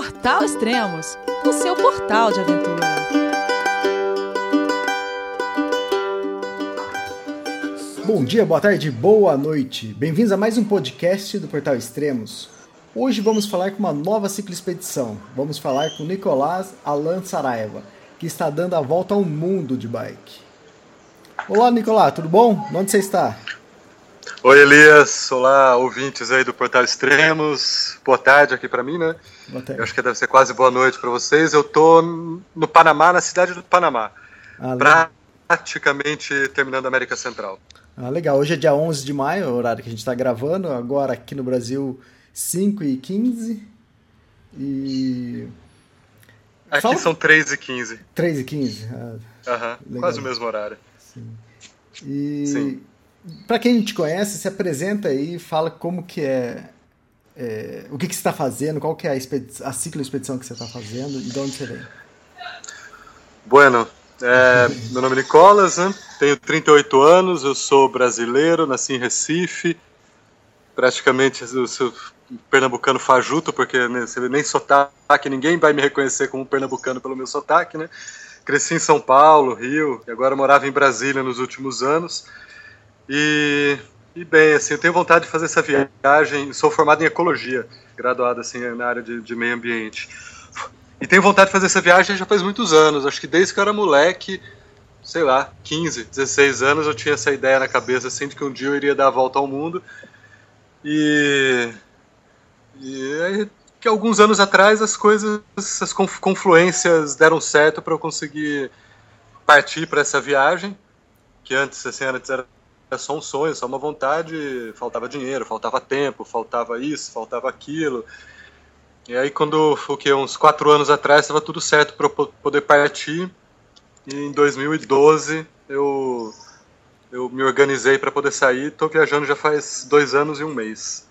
Portal Extremos, o seu portal de aventura. Bom dia, boa tarde, boa noite. Bem-vindos a mais um podcast do Portal Extremos. Hoje vamos falar com uma nova cicloexpedição. Vamos falar com Nicolás Alan Saraiva, que está dando a volta ao mundo de bike. Olá, Nicolás, tudo bom? Onde você está? Oi, Elias. Olá, ouvintes aí do Portal Extremos. Boa tarde aqui para mim, né? Boa tarde. Eu acho que deve ser quase boa noite para vocês. Eu tô no Panamá, na cidade do Panamá. Ah, praticamente terminando a América Central. Ah, legal. Hoje é dia 11 de maio, o horário que a gente está gravando. Agora aqui no Brasil, 5 e 15. E... Aqui Fala... são 3 e 15. 3 e 15? Ah, uhum, quase o mesmo horário. Sim. E... Sim. Para quem não te conhece, se apresenta aí, fala como que é, é o que, que você está fazendo, qual que é a, a ciclo expedição que você está fazendo e de onde você vem. Bueno, é, meu nome é Nicolas, né? tenho 38 anos, eu sou brasileiro, nasci em Recife, praticamente eu sou pernambucano fajuto, porque né, você nem sotaque, ninguém vai me reconhecer como pernambucano pelo meu sotaque, né? Cresci em São Paulo, Rio, e agora morava em Brasília nos últimos anos. E, e bem, assim, eu tenho vontade de fazer essa viagem. Sou formado em ecologia, graduado assim na área de, de meio ambiente. E tenho vontade de fazer essa viagem já faz muitos anos. Acho que desde que eu era moleque, sei lá, 15, 16 anos, eu tinha essa ideia na cabeça assim de que um dia eu iria dar a volta ao mundo. E, e aí, que alguns anos atrás as coisas, as confluências deram certo para eu conseguir partir para essa viagem, que antes assim antes era é só um sonho, só uma vontade, faltava dinheiro, faltava tempo, faltava isso, faltava aquilo. E aí quando, o que, uns quatro anos atrás, estava tudo certo para poder partir, e em 2012 eu, eu me organizei para poder sair, estou viajando já faz dois anos e um mês.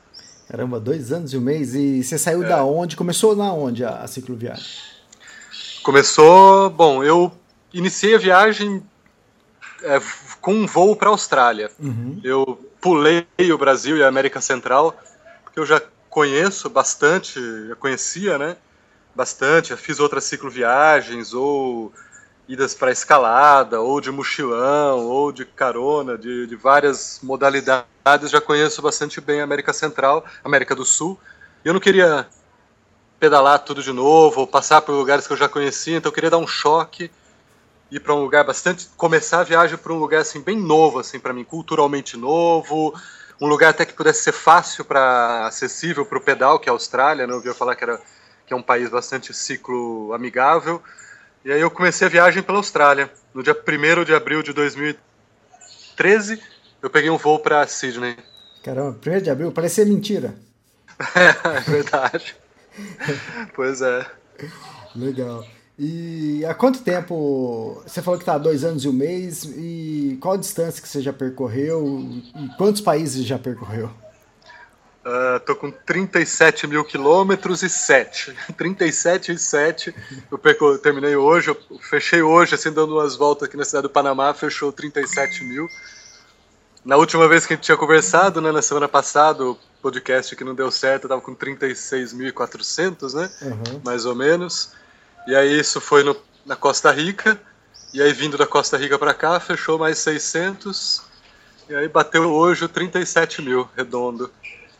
Caramba, dois anos e um mês, e você saiu é. da onde? Começou na onde a, a cicloviagem? Começou, bom, eu iniciei a viagem é, com um voo para a Austrália. Uhum. Eu pulei o Brasil e a América Central, porque eu já conheço bastante, já conhecia, né? Bastante, já fiz outras cicloviagens, ou idas para escalada, ou de mochilão, ou de carona, de, de várias modalidades. Já conheço bastante bem a América Central, América do Sul. E eu não queria pedalar tudo de novo, ou passar por lugares que eu já conhecia, então eu queria dar um choque ir para um lugar bastante começar a viagem para um lugar assim bem novo assim para mim culturalmente novo um lugar até que pudesse ser fácil para acessível para o pedal que é a Austrália né? eu ouvi falar que era que é um país bastante ciclo amigável. E aí eu comecei a viagem pela Austrália. No dia 1 de abril de 2013 eu peguei um voo para Sydney. Caramba 1 de abril? Parecia mentira. É, é verdade. Pois é. Legal e há quanto tempo? Você falou que está há dois anos e um mês. E qual a distância que você já percorreu? E quantos países já percorreu? Uh, tô com 37 mil quilômetros e 7. 37 e 7. Eu perco, terminei hoje, eu fechei hoje, assim, dando umas voltas aqui na cidade do Panamá, fechou 37 mil. Na última vez que a gente tinha conversado, né, na semana passada, o podcast que não deu certo, eu tava com 36.400, né? Uhum. Mais ou menos. E aí isso foi no, na Costa Rica. E aí vindo da Costa Rica para cá, fechou mais 600. E aí bateu hoje o 37 mil, redondo.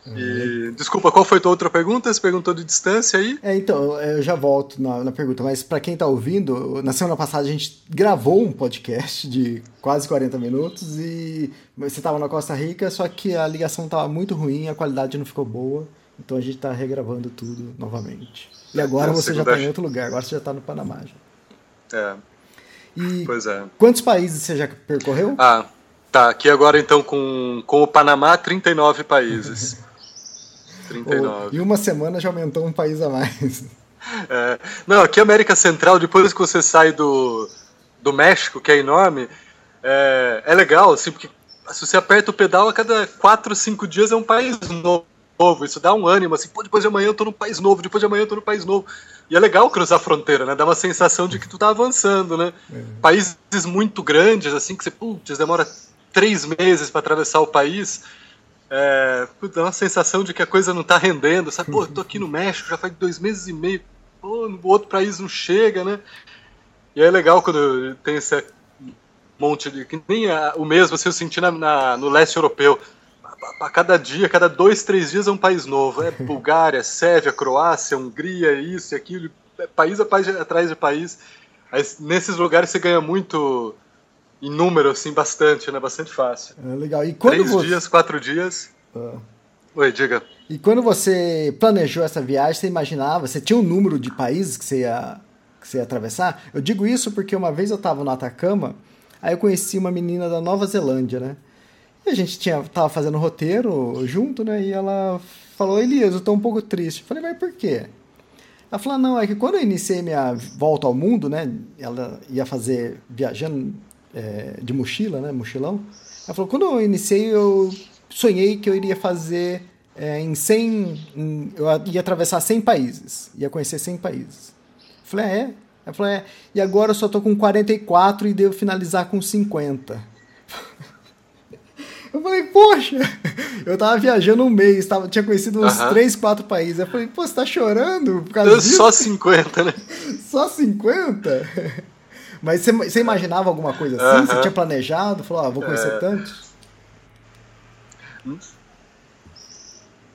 E, uhum. desculpa, qual foi a tua outra pergunta? Você perguntou de distância aí? É, então, eu já volto na, na pergunta, mas para quem está ouvindo, na semana passada a gente gravou um podcast de quase 40 minutos e você estava na Costa Rica, só que a ligação estava muito ruim, a qualidade não ficou boa, então a gente está regravando tudo novamente. E agora você já está em outro lugar, agora você já está no Panamá. Já. É. E pois é. Quantos países você já percorreu? Ah, tá. Aqui agora então com, com o Panamá, 39 países. 39. Em uma semana já aumentou um país a mais. É. Não, aqui América Central, depois que você sai do, do México, que é enorme, é, é legal, assim, porque se você aperta o pedal, a cada 4, 5 dias é um país novo novo, isso dá um ânimo, assim, pô, depois de amanhã eu tô num país novo, depois de amanhã eu tô num país novo. E é legal cruzar a fronteira, né? Dá uma sensação de que tu tá avançando, né? É. Países muito grandes, assim, que você, putz, demora três meses para atravessar o país, é, dá uma sensação de que a coisa não tá rendendo, sabe? Pô, eu tô aqui no México já faz dois meses e meio, pô, no outro país não chega, né? E é legal quando tem esse monte de. que nem a, o mesmo assim, eu senti na, na, no leste europeu. A, a, cada dia, cada dois, três dias é um país novo. É Bulgária, Sérvia, Croácia, Hungria, isso e aquilo, é país a país atrás de país. Aí, nesses lugares você ganha muito em número, assim, bastante, né? Bastante fácil. É legal. E quando Três você... dias, quatro dias. Ah. Oi, diga. E quando você planejou essa viagem, você imaginava, você tinha um número de países que você ia, que você ia atravessar? Eu digo isso porque uma vez eu estava no Atacama, aí eu conheci uma menina da Nova Zelândia, né? E a gente tinha, tava fazendo roteiro junto, né? E ela falou, Elias, eu tô um pouco triste. Eu falei, mas por quê? Ela falou, não, é que quando eu iniciei minha volta ao mundo, né? Ela ia fazer viajando é, de mochila, né? Mochilão. Ela falou, quando eu iniciei, eu sonhei que eu iria fazer é, em 100... Em, eu ia atravessar 100 países. Ia conhecer 100 países. Eu falei, ah, é? Ela falou, é. E agora eu só tô com 44 e devo finalizar com 50. Eu falei, poxa, eu tava viajando um mês, tava, tinha conhecido uns uh -huh. 3, 4 países. Eu falei, pô, você tá chorando por causa disso? Só 50, né? Só 50? Mas você, você imaginava alguma coisa assim? Uh -huh. Você tinha planejado? Falou, ah, vou conhecer é... tantos?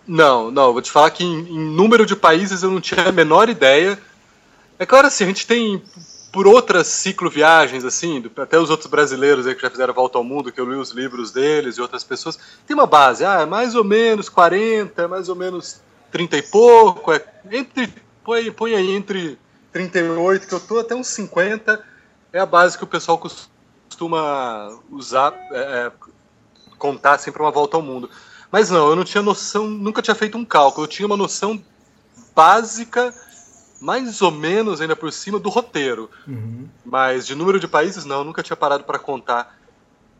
Não, não, vou te falar que em, em, número de países eu não tinha a menor ideia. É claro assim, a gente tem por outras cicloviagens, assim, até os outros brasileiros aí que já fizeram volta ao mundo, que eu li os livros deles e outras pessoas, tem uma base, ah, é mais ou menos 40, é mais ou menos 30 e pouco, é entre, põe, põe aí entre 38, que eu tô até uns 50, é a base que o pessoal costuma usar, é, é contar sempre uma volta ao mundo. Mas não, eu não tinha noção, nunca tinha feito um cálculo, eu tinha uma noção básica mais ou menos ainda por cima do roteiro. Uhum. Mas de número de países, não, nunca tinha parado para contar,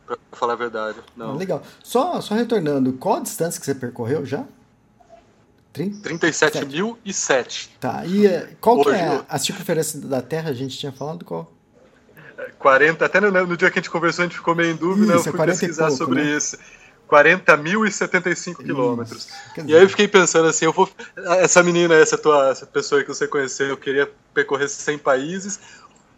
para falar a verdade. Não. Ah, legal. Só, só retornando, qual a distância que você percorreu já? 37.007. Tá, e eh, qual Hoje, que é a, a circunferência da Terra? A gente tinha falado qual? 40, até no, no, dia que a gente conversou, a gente ficou meio em dúvida, isso, eu fui pesquisar pouco, sobre né? isso. 40.075 quilômetros. E aí eu fiquei pensando assim, eu vou. Essa menina, essa tua essa pessoa que você conheceu, eu queria percorrer 100 países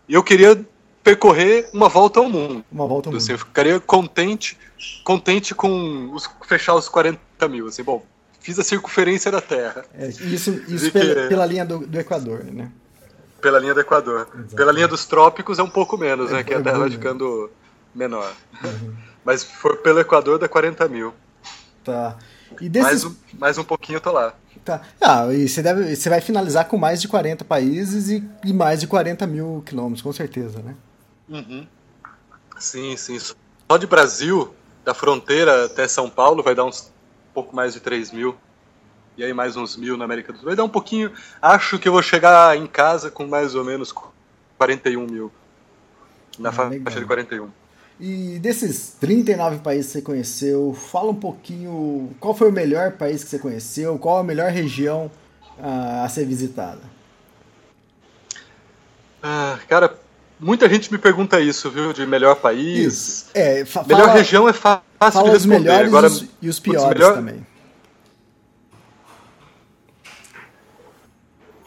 e eu queria percorrer uma volta ao mundo. Uma volta ao assim, mundo. Eu ficaria contente, contente com os, fechar os 40 mil. Assim, bom, fiz a circunferência da Terra. É, isso isso pela, que, pela, linha do, do, Equador, né? Pela linha do Equador. Exatamente. Pela linha dos trópicos é um pouco menos, é, né? Que a Terra vai ficando menor. Uhum. Mas foi pelo Equador dá 40 mil. Tá. E desses... mais, um, mais um pouquinho eu tô lá. Tá. Ah, e você, deve, você vai finalizar com mais de 40 países e, e mais de 40 mil quilômetros, com certeza, né? Uhum. Sim, sim. Só de Brasil, da fronteira até São Paulo, vai dar uns pouco mais de 3 mil. E aí mais uns mil na América do Sul. Vai dar um pouquinho. Acho que eu vou chegar em casa com mais ou menos 41 mil. Na ah, faixa legal. de 41. E desses 39 países que você conheceu, fala um pouquinho qual foi o melhor país que você conheceu, qual a melhor região uh, a ser visitada. Ah, cara, muita gente me pergunta isso, viu? De melhor país. Isso. É, melhor região é fácil fala de responder. Os melhores Agora, e os, e os piores melhor... também.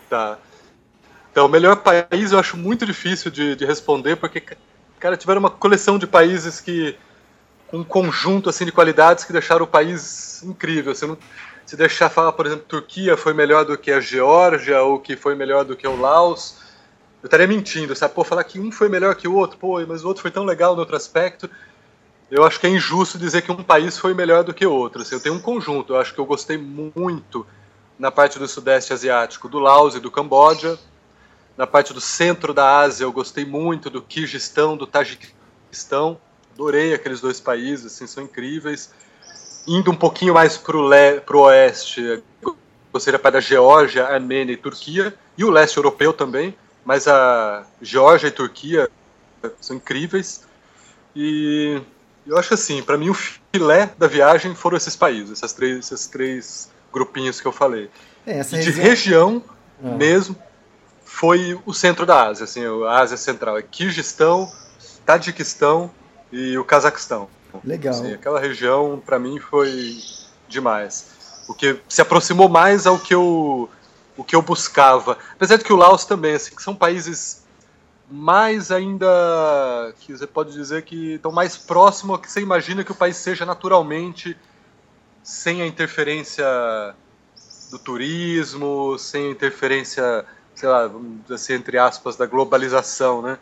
Tá. Então, o melhor país eu acho muito difícil de, de responder, porque cara, tiveram uma coleção de países que um conjunto assim de qualidades que deixaram o país incrível. Você não se deixar falar, por exemplo, Turquia foi melhor do que a Geórgia ou que foi melhor do que o Laos, eu estaria mentindo, sabe? Pô, falar que um foi melhor que o outro, pô, mas o outro foi tão legal no outro aspecto. Eu acho que é injusto dizer que um país foi melhor do que o outro. Assim, eu tenho um conjunto, eu acho que eu gostei muito na parte do Sudeste Asiático do Laos e do Camboja na parte do centro da Ásia, eu gostei muito do Kirguistão, do Tajiquistão. Adorei aqueles dois países, assim, são incríveis. Indo um pouquinho mais para o oeste, gostei da parte da Geórgia, Armênia e Turquia, e o leste europeu também, mas a Geórgia e Turquia são incríveis. E eu acho assim, para mim o filé da viagem foram esses países, essas três, esses três grupinhos que eu falei. É, de região, região ah. mesmo, foi o centro da Ásia, assim, a Ásia Central. É Kirguistão, Tadiquistão e o Cazaquistão. Legal. Assim, aquela região, para mim, foi demais. O que se aproximou mais ao que eu, o que eu buscava. Apesar de que o Laos também, assim, que são países mais ainda que você pode dizer que estão mais próximo ao que você imagina que o país seja naturalmente sem a interferência do turismo, sem a interferência, sei lá, vamos dizer assim, entre aspas, da globalização, né?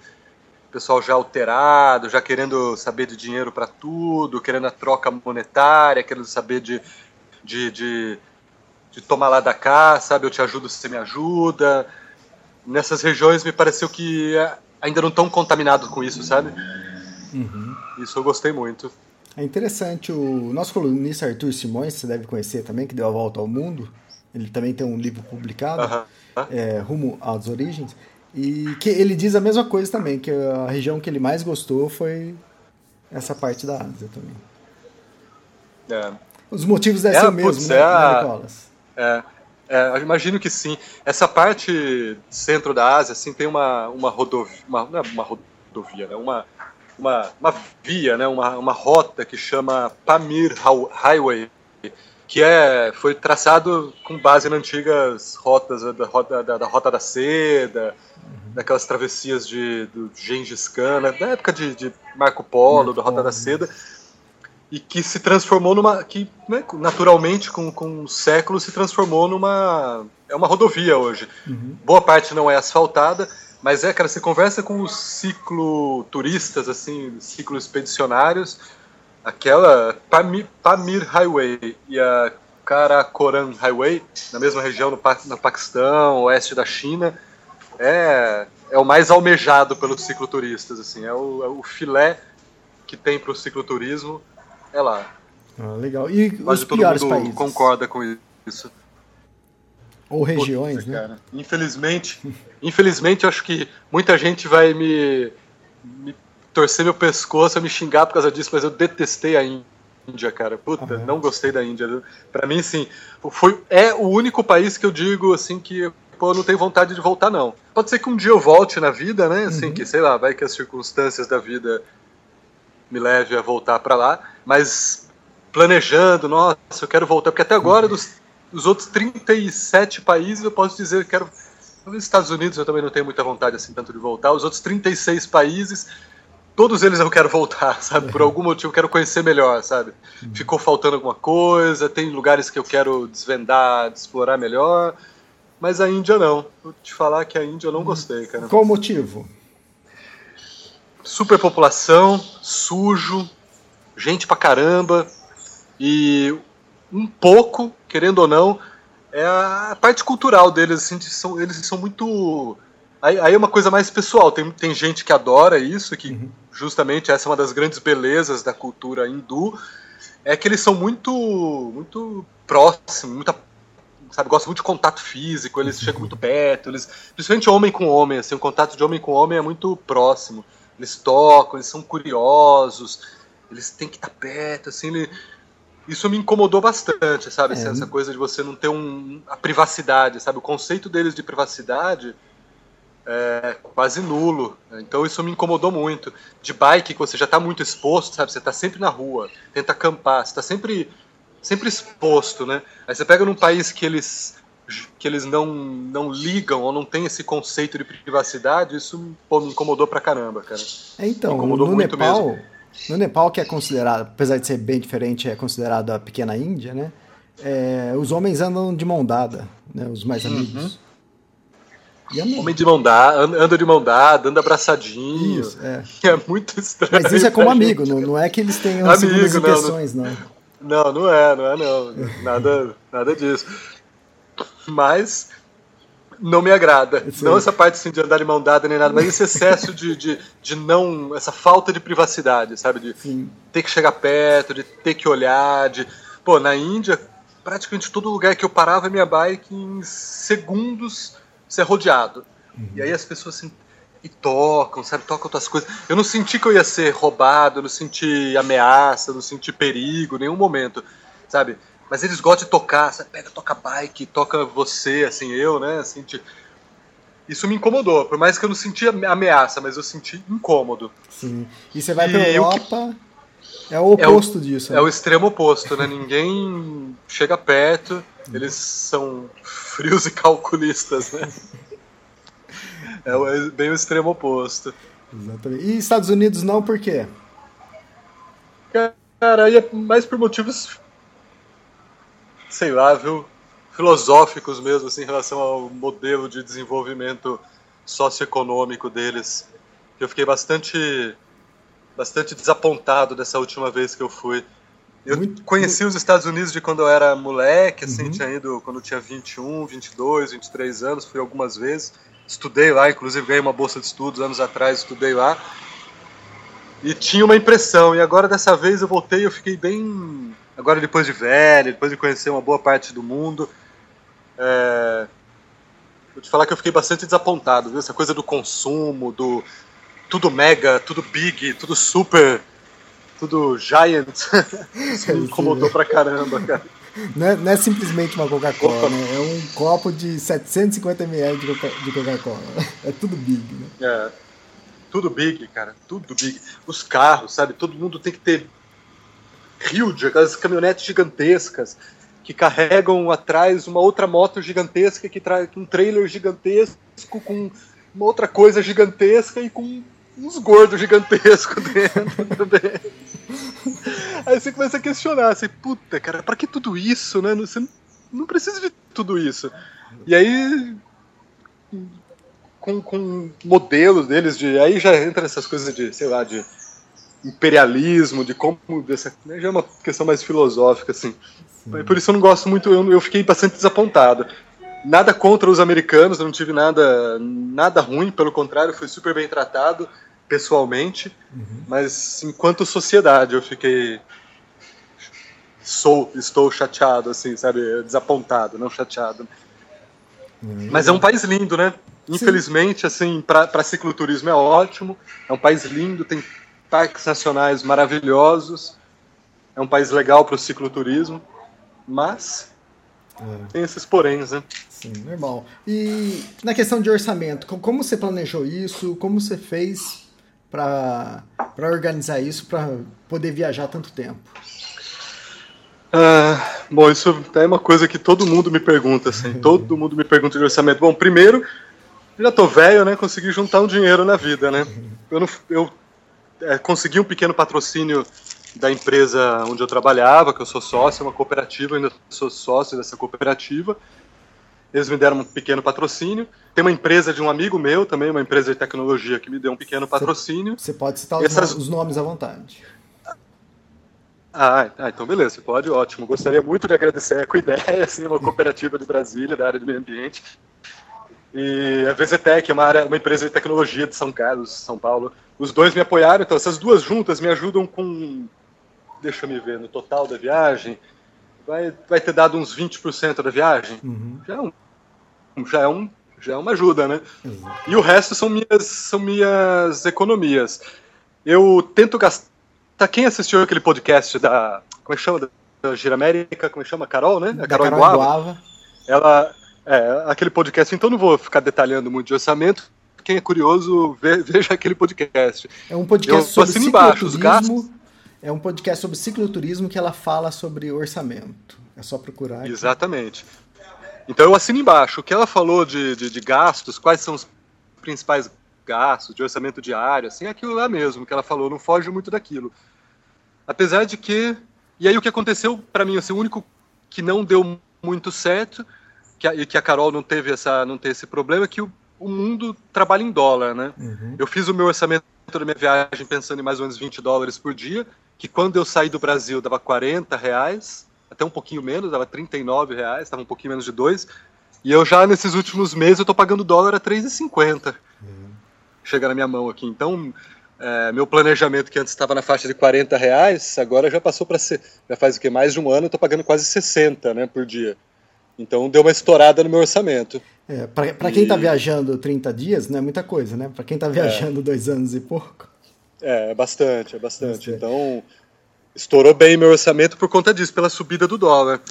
O pessoal já alterado, já querendo saber de dinheiro para tudo, querendo a troca monetária, querendo saber de, de, de, de tomar lá da cá, sabe? Eu te ajudo se você me ajuda nessas regiões me pareceu que é, ainda não estão contaminados com isso, sabe? Uhum. Isso eu gostei muito. É interessante, o nosso colunista Arthur Simões, você deve conhecer também, que deu a volta ao mundo, ele também tem um livro publicado, uh -huh. é, Rumo às Origens, e que ele diz a mesma coisa também, que a região que ele mais gostou foi essa parte da Ásia também. É. Os motivos devem é, ser o mesmo, né, é, Nicolas? É, é, eu imagino que sim. Essa parte centro da Ásia, assim, tem uma, uma rodovia, uma, não é uma rodovia, né? uma, uma, uma via, né? uma, uma rota que chama Pamir Highway, que é, foi traçado com base nas antigas rotas da, da, da, da Rota da Seda, uhum. daquelas travessias de, do Gengis Khan, né? da época de, de Marco Polo, da Rota da Seda, e que se transformou numa que né, naturalmente com, com séculos se transformou numa é uma rodovia hoje uhum. boa parte não é asfaltada mas é cara você conversa com os cicloturistas assim ciclos expedicionários aquela Pamir, Pamir Highway e a Karakoram Highway na mesma região no, no Paquistão oeste da China é é o mais almejado pelos cicloturistas assim é o, é o filé que tem para o cicloturismo é lá. Ah, legal. E Mas os piores países? concorda com isso. Ou regiões, né? Cara. Infelizmente, infelizmente, acho que muita gente vai me, me, torcer meu pescoço, me xingar por causa disso, mas eu detestei a Índia, cara. Puta, uhum. não gostei da Índia. Para mim, sim, foi é o único país que eu digo assim que pô, eu não tenho vontade de voltar não. Pode ser que um dia eu volte na vida, né? Assim, uhum. que sei lá, vai que as circunstâncias da vida me leve a voltar para lá, mas planejando, nossa, eu quero voltar, porque até agora dos, dos outros 37 países eu posso dizer que quero. Nos Estados Unidos eu também não tenho muita vontade assim tanto de voltar. Os outros 36 países, todos eles eu quero voltar, sabe? Por algum motivo eu quero conhecer melhor, sabe? Ficou faltando alguma coisa, tem lugares que eu quero desvendar, explorar melhor. Mas a Índia não. Vou te falar que a Índia eu não gostei, cara. Qual o motivo? superpopulação, sujo, gente pra caramba e um pouco, querendo ou não, é a parte cultural deles, assim, são, eles são muito. Aí, aí, é uma coisa mais pessoal. Tem, tem gente que adora isso, que uhum. justamente essa é uma das grandes belezas da cultura hindu, é que eles são muito, muito próximos, muita, sabe, gostam muito de contato físico, eles uhum. chegam muito perto, eles, principalmente homem com homem, assim, o contato de homem com homem é muito próximo eles tocam, eles são curiosos, eles têm que estar perto, assim, ele... isso me incomodou bastante, sabe? É. Essa coisa de você não ter um, a privacidade, sabe? O conceito deles de privacidade é quase nulo. Então isso me incomodou muito. De bike, você já está muito exposto, sabe? Você está sempre na rua, tenta acampar, você está sempre, sempre exposto, né? Aí você pega num país que eles que eles não, não ligam ou não tem esse conceito de privacidade, isso pô, me incomodou pra caramba, cara. É, então, no Nepal, mesmo. no Nepal, que é considerado, apesar de ser bem diferente, é considerado a pequena Índia, né? É, os homens andam de mão dada, né? Os mais uhum. amigos. Uhum. Homem de mão dada, anda de mão dada, anda abraçadinho. Isso, é. é muito estranho. Mas isso é como amigo, não, não é que eles tenham Amigo, intenções, não, não. Não, não é, não é não. Nada, nada disso mas não me agrada. Sim. Não essa parte assim, de andar de mão dada nem nada, mas esse excesso de, de, de não. essa falta de privacidade, sabe? De Sim. ter que chegar perto, de ter que olhar, de. Pô, na Índia, praticamente todo lugar que eu parava minha bike, em segundos ser rodeado. Uhum. E aí as pessoas assim. E tocam, sabe? Tocam outras coisas. Eu não senti que eu ia ser roubado, eu não senti ameaça, eu não senti perigo em nenhum momento, sabe? mas eles gostam de tocar, sabe? Pega, toca bike, toca você, assim, eu, né? Assim, tipo, isso me incomodou, por mais que eu não senti ameaça, mas eu senti incômodo. Sim. E você vai pra Europa, É o oposto é o, disso. É né? o extremo oposto, né? Ninguém chega perto, eles são frios e calculistas, né? É bem o extremo oposto. Exatamente. E Estados Unidos não, por quê? Cara, aí é mais por motivos, sei lá, viu? Filosóficos mesmo, assim, em relação ao modelo de desenvolvimento socioeconômico deles. Eu fiquei bastante bastante desapontado dessa última vez que eu fui. Eu muito, conheci muito... os Estados Unidos de quando eu era moleque, assim, uhum. tinha ido quando eu tinha 21, 22, 23 anos, fui algumas vezes. Estudei lá, inclusive ganhei uma bolsa de estudos anos atrás, estudei lá. E tinha uma impressão, e agora dessa vez eu voltei eu fiquei bem. Agora depois de velho, depois de conhecer uma boa parte do mundo. É... Vou te falar que eu fiquei bastante desapontado, viu? Essa coisa do consumo, do tudo mega, tudo big, tudo super, tudo giant. Isso me incomodou pra caramba, cara. Não é, não é simplesmente uma Coca-Cola, né? É um copo de 750 ml de Coca-Cola. É tudo big, né? É. Tudo big, cara. Tudo big. Os carros, sabe? Todo mundo tem que ter huge, aquelas caminhonetes gigantescas que carregam atrás uma outra moto gigantesca que traz um trailer gigantesco com uma outra coisa gigantesca e com uns gordos gigantescos dentro também. Aí você começa a questionar, assim, puta, cara, pra que tudo isso, né? Você não precisa de tudo isso. E aí, com, com modelos deles, de aí já entra essas coisas de, sei lá, de imperialismo, de como. Dessa, né, já é uma questão mais filosófica, assim. Sim. Por isso eu não gosto muito, eu, eu fiquei bastante desapontado. Nada contra os americanos, eu não tive nada, nada ruim, pelo contrário, fui super bem tratado pessoalmente, uhum. mas enquanto sociedade eu fiquei sou estou chateado assim, sabe, desapontado, não chateado. Uhum. Mas é um país lindo, né? Infelizmente, Sim. assim, para cicloturismo é ótimo. É um país lindo, tem parques nacionais maravilhosos. É um país legal para o cicloturismo, mas é. tem esses poréns, né? Sim, normal. E na questão de orçamento, como você planejou isso? Como você fez para organizar isso, para poder viajar tanto tempo? Ah, bom, isso é uma coisa que todo mundo me pergunta, assim, todo mundo me pergunta de orçamento. Bom, primeiro, já tô velho, né, consegui juntar um dinheiro na vida, né, eu, não, eu é, consegui um pequeno patrocínio da empresa onde eu trabalhava, que eu sou sócio, é uma cooperativa, ainda sou sócio dessa cooperativa, eles me deram um pequeno patrocínio. Tem uma empresa de um amigo meu também, uma empresa de tecnologia, que me deu um pequeno patrocínio. Você pode citar Essas... os nomes à vontade. Ah, ah, então beleza, você pode, ótimo. Gostaria muito de agradecer a Ecoideia, assim, uma cooperativa de Brasília, da área do meio ambiente. E a VZTEC, uma, área, uma empresa de tecnologia de São Carlos, São Paulo. Os dois me apoiaram, então essas duas juntas me ajudam com, deixa eu me ver, no total da viagem, vai, vai ter dado uns 20% da viagem. Uhum. Já, é um, já, é um, já é uma ajuda, né? Uhum. E o resto são minhas, são minhas economias. Eu tento gastar. Quem assistiu aquele podcast da. Como é que chama? Da Gira América? Como é que chama? Carol, né? A Carol, Carol Guava. Ela. É, aquele podcast, então não vou ficar detalhando muito de orçamento. Quem é curioso, veja aquele podcast. É um podcast eu sobre embaixo, os gastos é um podcast sobre cicloturismo que ela fala sobre orçamento. É só procurar. Aqui. Exatamente. Então eu assino embaixo. O que ela falou de, de, de, gastos, quais são os principais gastos, de orçamento diário, assim, é aquilo lá mesmo que ela falou, não foge muito daquilo. Apesar de que. E aí o que aconteceu para mim, assim, o único que não deu muito certo, que a, e que a Carol não teve, essa, não teve esse problema, é que o, o mundo trabalha em dólar, né? Uhum. Eu fiz o meu orçamento da minha viagem pensando em mais ou menos 20 dólares por dia, que quando eu saí do Brasil dava 40 reais, até um pouquinho menos, dava 39 reais, estava um pouquinho menos de 2. E eu já nesses últimos meses eu tô pagando dólar a 3,50. Uhum. Chega na minha mão aqui. Então, é, meu planejamento que antes estava na faixa de 40 reais, agora já passou para ser. Já faz o que? Mais de um ano eu tô pagando quase 60 né, por dia. Então deu uma estourada no meu orçamento. É, para quem está viajando 30 dias, não é muita coisa, né? Para quem está viajando é. dois anos e pouco. É, é bastante, é bastante. bastante. Então, estourou bem meu orçamento por conta disso, pela subida do dólar.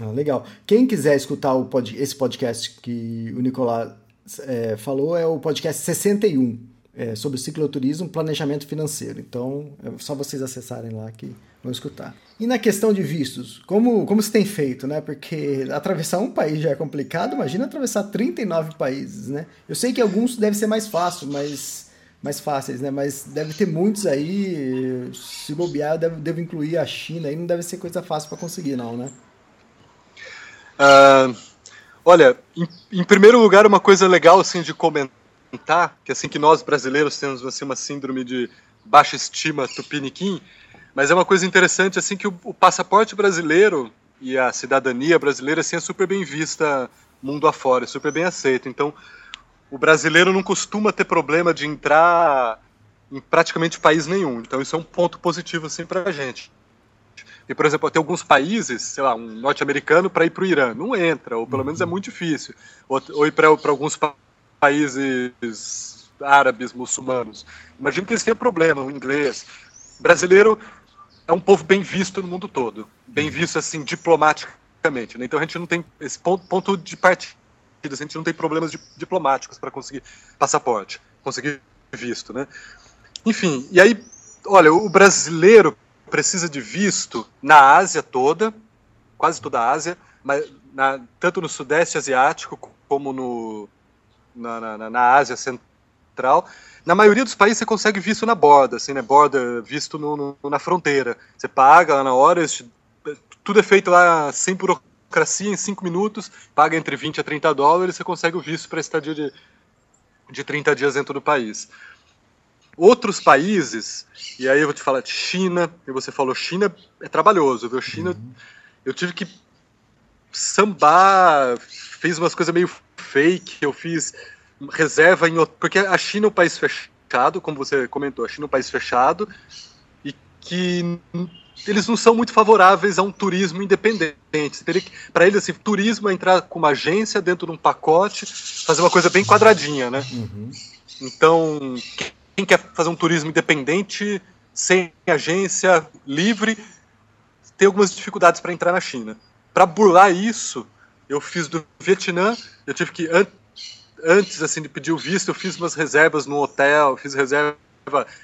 Ah, legal. Quem quiser escutar pod, esse podcast que o Nicolás é, falou, é o podcast 61. é, sobre cicloturismo, planejamento financeiro. Então, é só vocês acessarem lá que vão escutar. E na questão de vistos, como, como se tem feito, né? Porque atravessar um país já é complicado, imagina atravessar 39 países, né? Eu sei que alguns deve ser mais fácil, mas mais fáceis, né? Mas deve ter muitos aí, se bobear, deve, deve incluir a China, aí não deve ser coisa fácil para conseguir, não, né? Uh, olha, em, em, primeiro lugar, uma coisa legal assim de comentar, que assim que nós brasileiros temos assim, uma síndrome de baixa estima tupiniquim, mas é uma coisa interessante assim que o, o passaporte brasileiro e a cidadania brasileira assim, é super bem vista mundo afora, é super bem aceito. Então, o brasileiro não costuma ter problema de entrar em praticamente país nenhum. Então, isso é um ponto positivo assim, para a gente. E, por exemplo, tem alguns países, sei lá, um norte-americano para ir para o Irã, não entra, ou pelo menos é muito difícil. Ou, ou ir para alguns pa países árabes, muçulmanos. Imagino que eles tenham problema, o inglês. Brasileiro é um povo bem visto no mundo todo, bem visto assim diplomaticamente. Né? Então a gente não tem esse ponto, ponto de partida, a gente não tem problemas de, diplomáticos para conseguir passaporte, conseguir visto, né? Enfim, e aí, olha, o brasileiro precisa de visto na Ásia toda, quase toda a Ásia, mas na, tanto no Sudeste Asiático como no, na, na, na Ásia Central. Na maioria dos países você consegue visto na borda, assim, né? Borda, visto no, no, na fronteira. Você paga lá na hora, tudo é feito lá sem burocracia, em 5 minutos, paga entre 20 a 30 dólares, você consegue o visto para estadia de, de 30 dias dentro do país. Outros países, e aí eu vou te falar de China, e você falou China é trabalhoso, viu? China, uhum. eu tive que sambar, fiz umas coisas meio fake, eu fiz reserva em porque a China é um país fechado, como você comentou, a China é um país fechado que eles não são muito favoráveis a um turismo independente. Para eles, assim, turismo é entrar com uma agência dentro de um pacote, fazer uma coisa bem quadradinha, né? Uhum. Então, quem quer fazer um turismo independente, sem agência, livre, tem algumas dificuldades para entrar na China. Para burlar isso, eu fiz do Vietnã, eu tive que antes assim de pedir o visto, eu fiz umas reservas no hotel, fiz reserva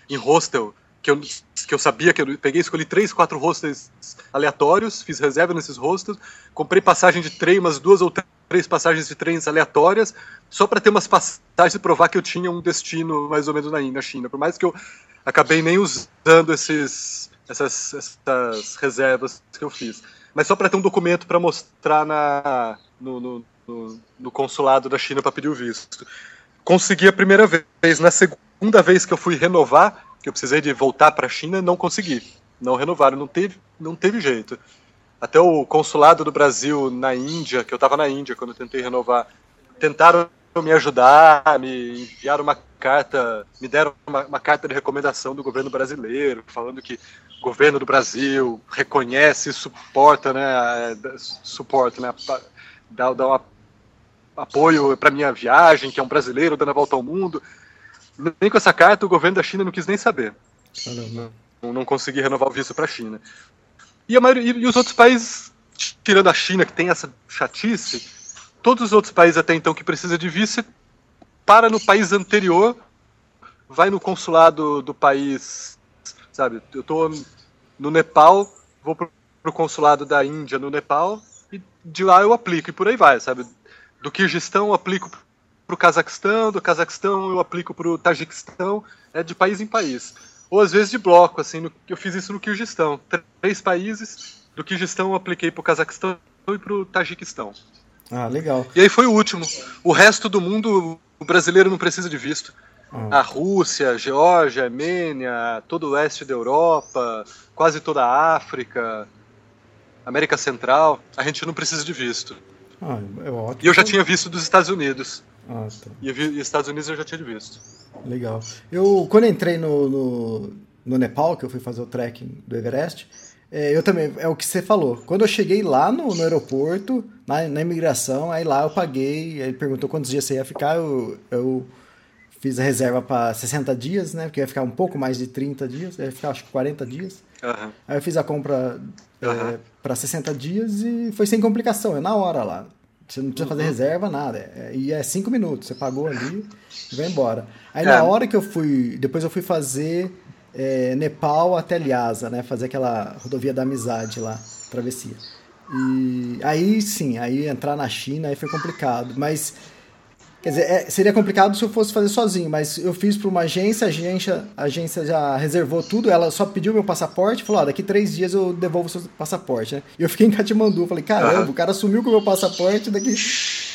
em hostel, que eu, que eu sabia que eu peguei, escolhi três, quatro hostels aleatórios, fiz reserva nesses hostels, comprei passagem de trem, umas duas ou três passagens de trens aleatórias, só para ter umas passagens e provar que eu tinha um destino mais ou menos na, na China. Por mais que eu acabei nem usando esses, essas, essas reservas que eu fiz. Mas só para ter um documento para mostrar na, no, no no, no consulado da China para pedir o visto. Consegui a primeira vez. Na segunda vez que eu fui renovar, eu precisei de voltar para a China, não consegui. Não renovaram, não teve, não teve jeito. Até o consulado do Brasil na Índia, que eu estava na Índia quando eu tentei renovar, tentaram me ajudar, me enviaram uma carta, me deram uma, uma, carta de recomendação do governo brasileiro, falando que o governo do Brasil reconhece e suporta, né, suporta, né, dá, dá uma apoio para minha viagem, que é um brasileiro dando a volta ao mundo. Nem com essa carta o governo da China não quis nem saber. Não, não consegui renovar o visto para a China. E, a maioria, e os outros países, tirando a China, que tem essa chatice, todos os outros países até então que precisa de visto, para no país anterior, vai no consulado do país, sabe? Eu estou no Nepal, vou para o consulado da Índia no Nepal, e de lá eu aplico, e por aí vai, sabe? do Kirguistão eu aplico para o Cazaquistão, do Cazaquistão eu aplico para o Tajiquistão, é de país em país. Ou às vezes de bloco, assim, no, eu fiz isso no Kirguistão. Três países, do Kirguistão eu apliquei para o Cazaquistão e para o Tajiquistão. Ah, legal. E aí foi o último. O resto do mundo, o brasileiro não precisa de visto. Ah. A Rússia, a Geórgia, a Armênia, todo o leste da Europa, quase toda a África, América Central, a gente não precisa de visto. Ah, é ótimo. E eu já tinha visto dos Estados Unidos. Ah, tá. E, vi, e Estados Unidos eu já tinha visto. Legal. Eu, quando entrei no, no, no Nepal, que eu fui fazer o trekking do Everest, é, eu também, é o que você falou. Quando eu cheguei lá no, no aeroporto, na, na, imigração, aí lá eu paguei, ele perguntou quantos dias você ia ficar, eu, eu fiz a reserva para 60 dias, né? Porque ia ficar um pouco mais de 30 dias, ia ficar acho que 40 dias. Uhum. Aí eu fiz a compra uhum. é, para 60 dias e foi sem complicação, é na hora lá. Você não precisa fazer uhum. reserva, nada. É, e é cinco minutos. Você pagou ali e vai embora. Aí é. na hora que eu fui. Depois eu fui fazer é, Nepal até Lhasa, né? Fazer aquela rodovia da amizade lá, travessia. E aí sim, aí entrar na China aí foi complicado. Mas Quer dizer, é, seria complicado se eu fosse fazer sozinho, mas eu fiz para uma agência, a agência, a agência já reservou tudo, ela só pediu meu passaporte, falou, ó, daqui três dias eu devolvo o seu passaporte, né? E eu fiquei em Katmandu, falei, caramba, uhum. o cara sumiu com o meu passaporte, daqui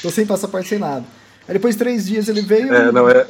tô sem passaporte, sem nada. Aí depois de três dias ele veio, é, não é...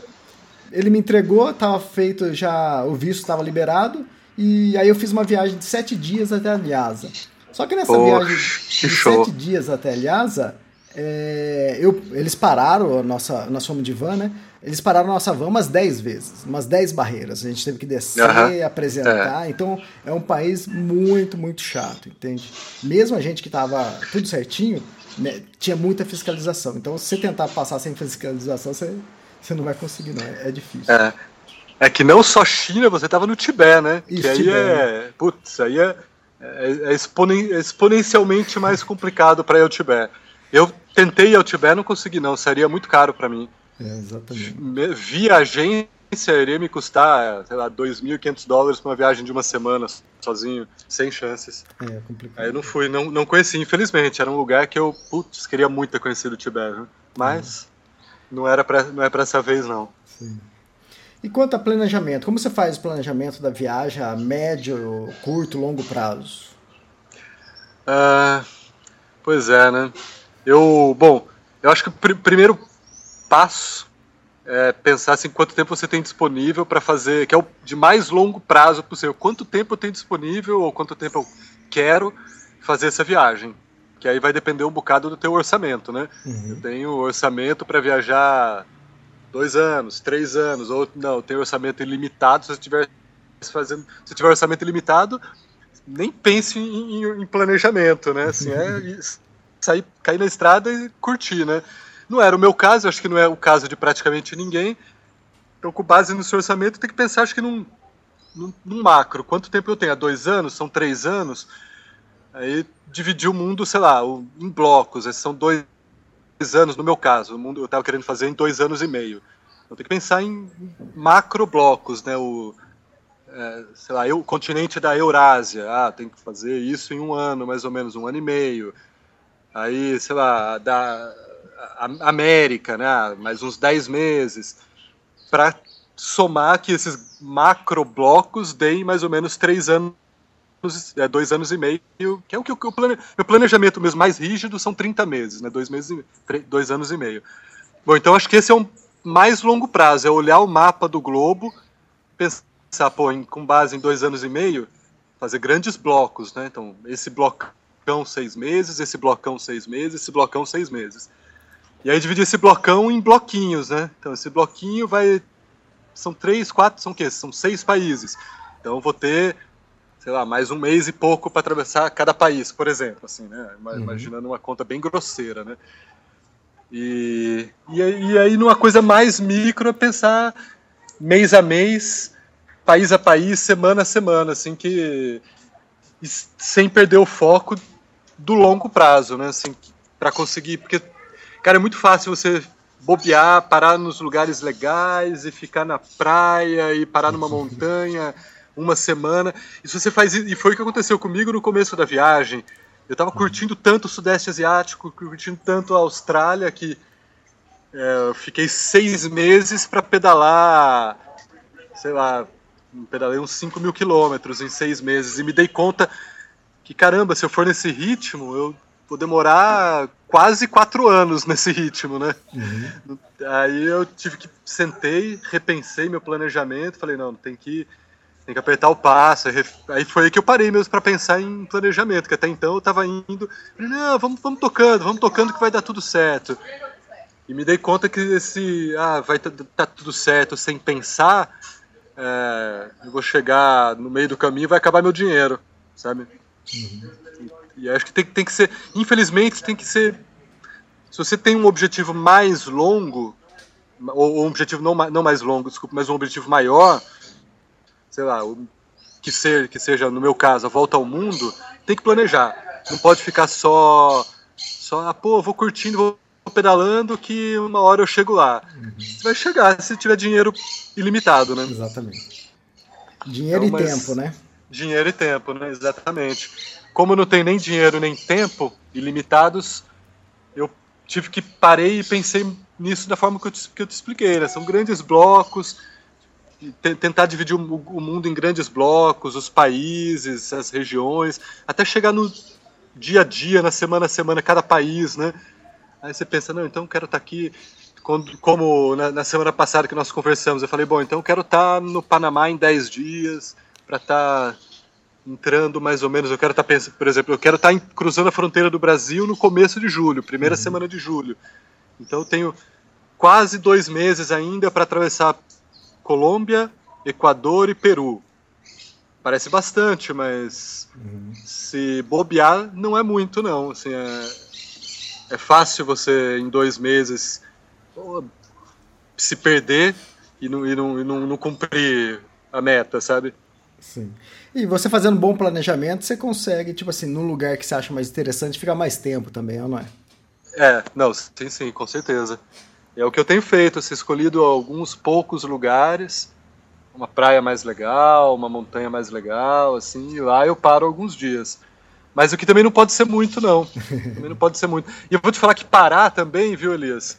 ele me entregou, tava feito já, o visto estava liberado, e aí eu fiz uma viagem de sete dias até a Lhasa. Só que nessa viagem de sete dias até a Lhasa, é, eu, eles pararam, a nossa, nós fomos de van, né? Eles pararam a nossa van umas 10 vezes, umas 10 barreiras. A gente teve que descer, uhum. apresentar. É. Então é um país muito, muito chato, entende? Mesmo a gente que tava tudo certinho, né, tinha muita fiscalização. Então se você tentar passar sem fiscalização, você, você não vai conseguir, não. É, é difícil. É. é que não só China, você tava no Tibete, né? Isso, que aí Tibete. é. Putz, aí é, é, é exponen exponencialmente mais complicado para ir ao Tibete. Eu tentei ir ao Tibete, não consegui não, seria muito caro para mim. É, exatamente. Via agência iria me custar, sei lá, 2.500 dólares para uma viagem de uma semana sozinho, sem chances. É, complicado. Aí eu não fui, não, não conheci, infelizmente. Era um lugar que eu, putz, queria muito ter conhecido o Tibete, né? mas é. não era pra, não é para essa vez não. Sim. E quanto a planejamento, como você faz o planejamento da viagem a médio, curto, longo prazo? Uh, pois é, né? Eu, bom, eu acho que o pr primeiro passo é pensar assim quanto tempo você tem disponível para fazer, que é o de mais longo prazo possível. Quanto tempo eu tenho disponível ou quanto tempo eu quero fazer essa viagem? Que aí vai depender um bocado do teu orçamento, né? Uhum. Eu tenho orçamento para viajar dois anos, três anos, ou não, eu tenho orçamento ilimitado. Se eu tiver fazendo, se tiver orçamento ilimitado, nem pense em, em, em planejamento, né? Assim, é sair, cair na estrada e curtir, né? Não era o meu caso, acho que não é o caso de praticamente ninguém. Então, com base no seu orçamento, tem que pensar, acho que num, num, num macro. Quanto tempo eu tenho? Há dois anos? São três anos? Aí dividir o mundo, sei lá, em blocos. Esses são dois anos, no meu caso. O mundo eu estava querendo fazer em dois anos e meio. Então tem que pensar em macro blocos, né? O, é, sei lá, o continente da Eurásia. Ah, tem que fazer isso em um ano, mais ou menos, um ano e meio aí, sei lá, da América, né, mais uns 10 meses, para somar que esses macro blocos deem mais ou menos 3 anos, é, dois anos e meio, que é o que o plane, meu planejamento mesmo mais rígido são 30 meses, né, dois, meses e, dois anos e meio. Bom, então acho que esse é um mais longo prazo, é olhar o mapa do globo, pensar, pô, em, com base em dois anos e meio, fazer grandes blocos, né, então esse bloco blocão seis meses, esse blocão seis meses, esse blocão seis meses. E aí dividir esse blocão em bloquinhos, né? Então esse bloquinho vai. São três, quatro, são o quê? São seis países. Então eu vou ter, sei lá, mais um mês e pouco para atravessar cada país, por exemplo, assim, né? Uhum. Imaginando uma conta bem grosseira, né? E, e, e aí numa coisa mais micro é pensar mês a mês, país a país, semana a semana, assim, que sem perder o foco do longo prazo, né? Assim, para conseguir, porque cara, é muito fácil você bobear, parar nos lugares legais e ficar na praia e parar numa montanha uma semana. Isso você faz e foi o que aconteceu comigo no começo da viagem. Eu estava curtindo tanto o Sudeste Asiático, curtindo tanto a Austrália que é, eu fiquei seis meses para pedalar, sei lá, pedalei uns 5 mil quilômetros em seis meses e me dei conta que, caramba, se eu for nesse ritmo, eu vou demorar quase quatro anos nesse ritmo, né? Uhum. Aí eu tive que sentei, repensei meu planejamento, falei não, tem que tem que apertar o passo. Aí foi aí que eu parei mesmo para pensar em planejamento, que até então eu estava indo, não, vamos, vamos tocando, vamos tocando que vai dar tudo certo. E me dei conta que esse ah, vai tá, tá tudo certo sem pensar, é, eu vou chegar no meio do caminho e vai acabar meu dinheiro, sabe? Uhum. E, e acho que tem, tem que ser, infelizmente, tem que ser. Se você tem um objetivo mais longo, ou, ou um objetivo não, não mais longo, desculpa, mas um objetivo maior, sei lá, que, que seja, no meu caso, a volta ao mundo, tem que planejar. Não pode ficar só Só, ah, pô, vou curtindo, vou pedalando que uma hora eu chego lá. Uhum. Você vai chegar se tiver dinheiro ilimitado, né? Exatamente. Dinheiro então, e tempo, né? Dinheiro e tempo, né? Exatamente. Como não tem nem dinheiro nem tempo ilimitados, eu tive que parei e pensei nisso da forma que eu te, que eu te expliquei. Né? São grandes blocos, tentar dividir o, o mundo em grandes blocos, os países, as regiões, até chegar no dia a dia, na semana a semana, cada país, né? Aí você pensa, não, então eu quero estar tá aqui, como na, na, semana passada que nós conversamos, eu falei, bom, então eu quero estar tá no Panamá em 10 dias, para estar tá entrando mais ou menos, eu quero estar pensando, por exemplo, eu quero estar cruzando a fronteira do Brasil no começo de julho, primeira uhum. semana de julho. Então eu tenho quase dois meses ainda para atravessar Colômbia, Equador e Peru. Parece bastante, mas uhum. se bobear, não é muito, não. Assim, é, é fácil você, em dois meses, se perder e não, e não, e não, não cumprir a meta, sabe? Sim. E você fazendo um bom planejamento, você consegue, tipo assim, num lugar que você acha mais interessante, ficar mais tempo também, não é? É, não, sim, sim, com certeza. É o que eu tenho feito, assim, escolhido alguns poucos lugares, uma praia mais legal, uma montanha mais legal, assim, e lá eu paro alguns dias. Mas o que também não pode ser muito, não. também não pode ser muito. E eu vou te falar que parar também, viu, Elias?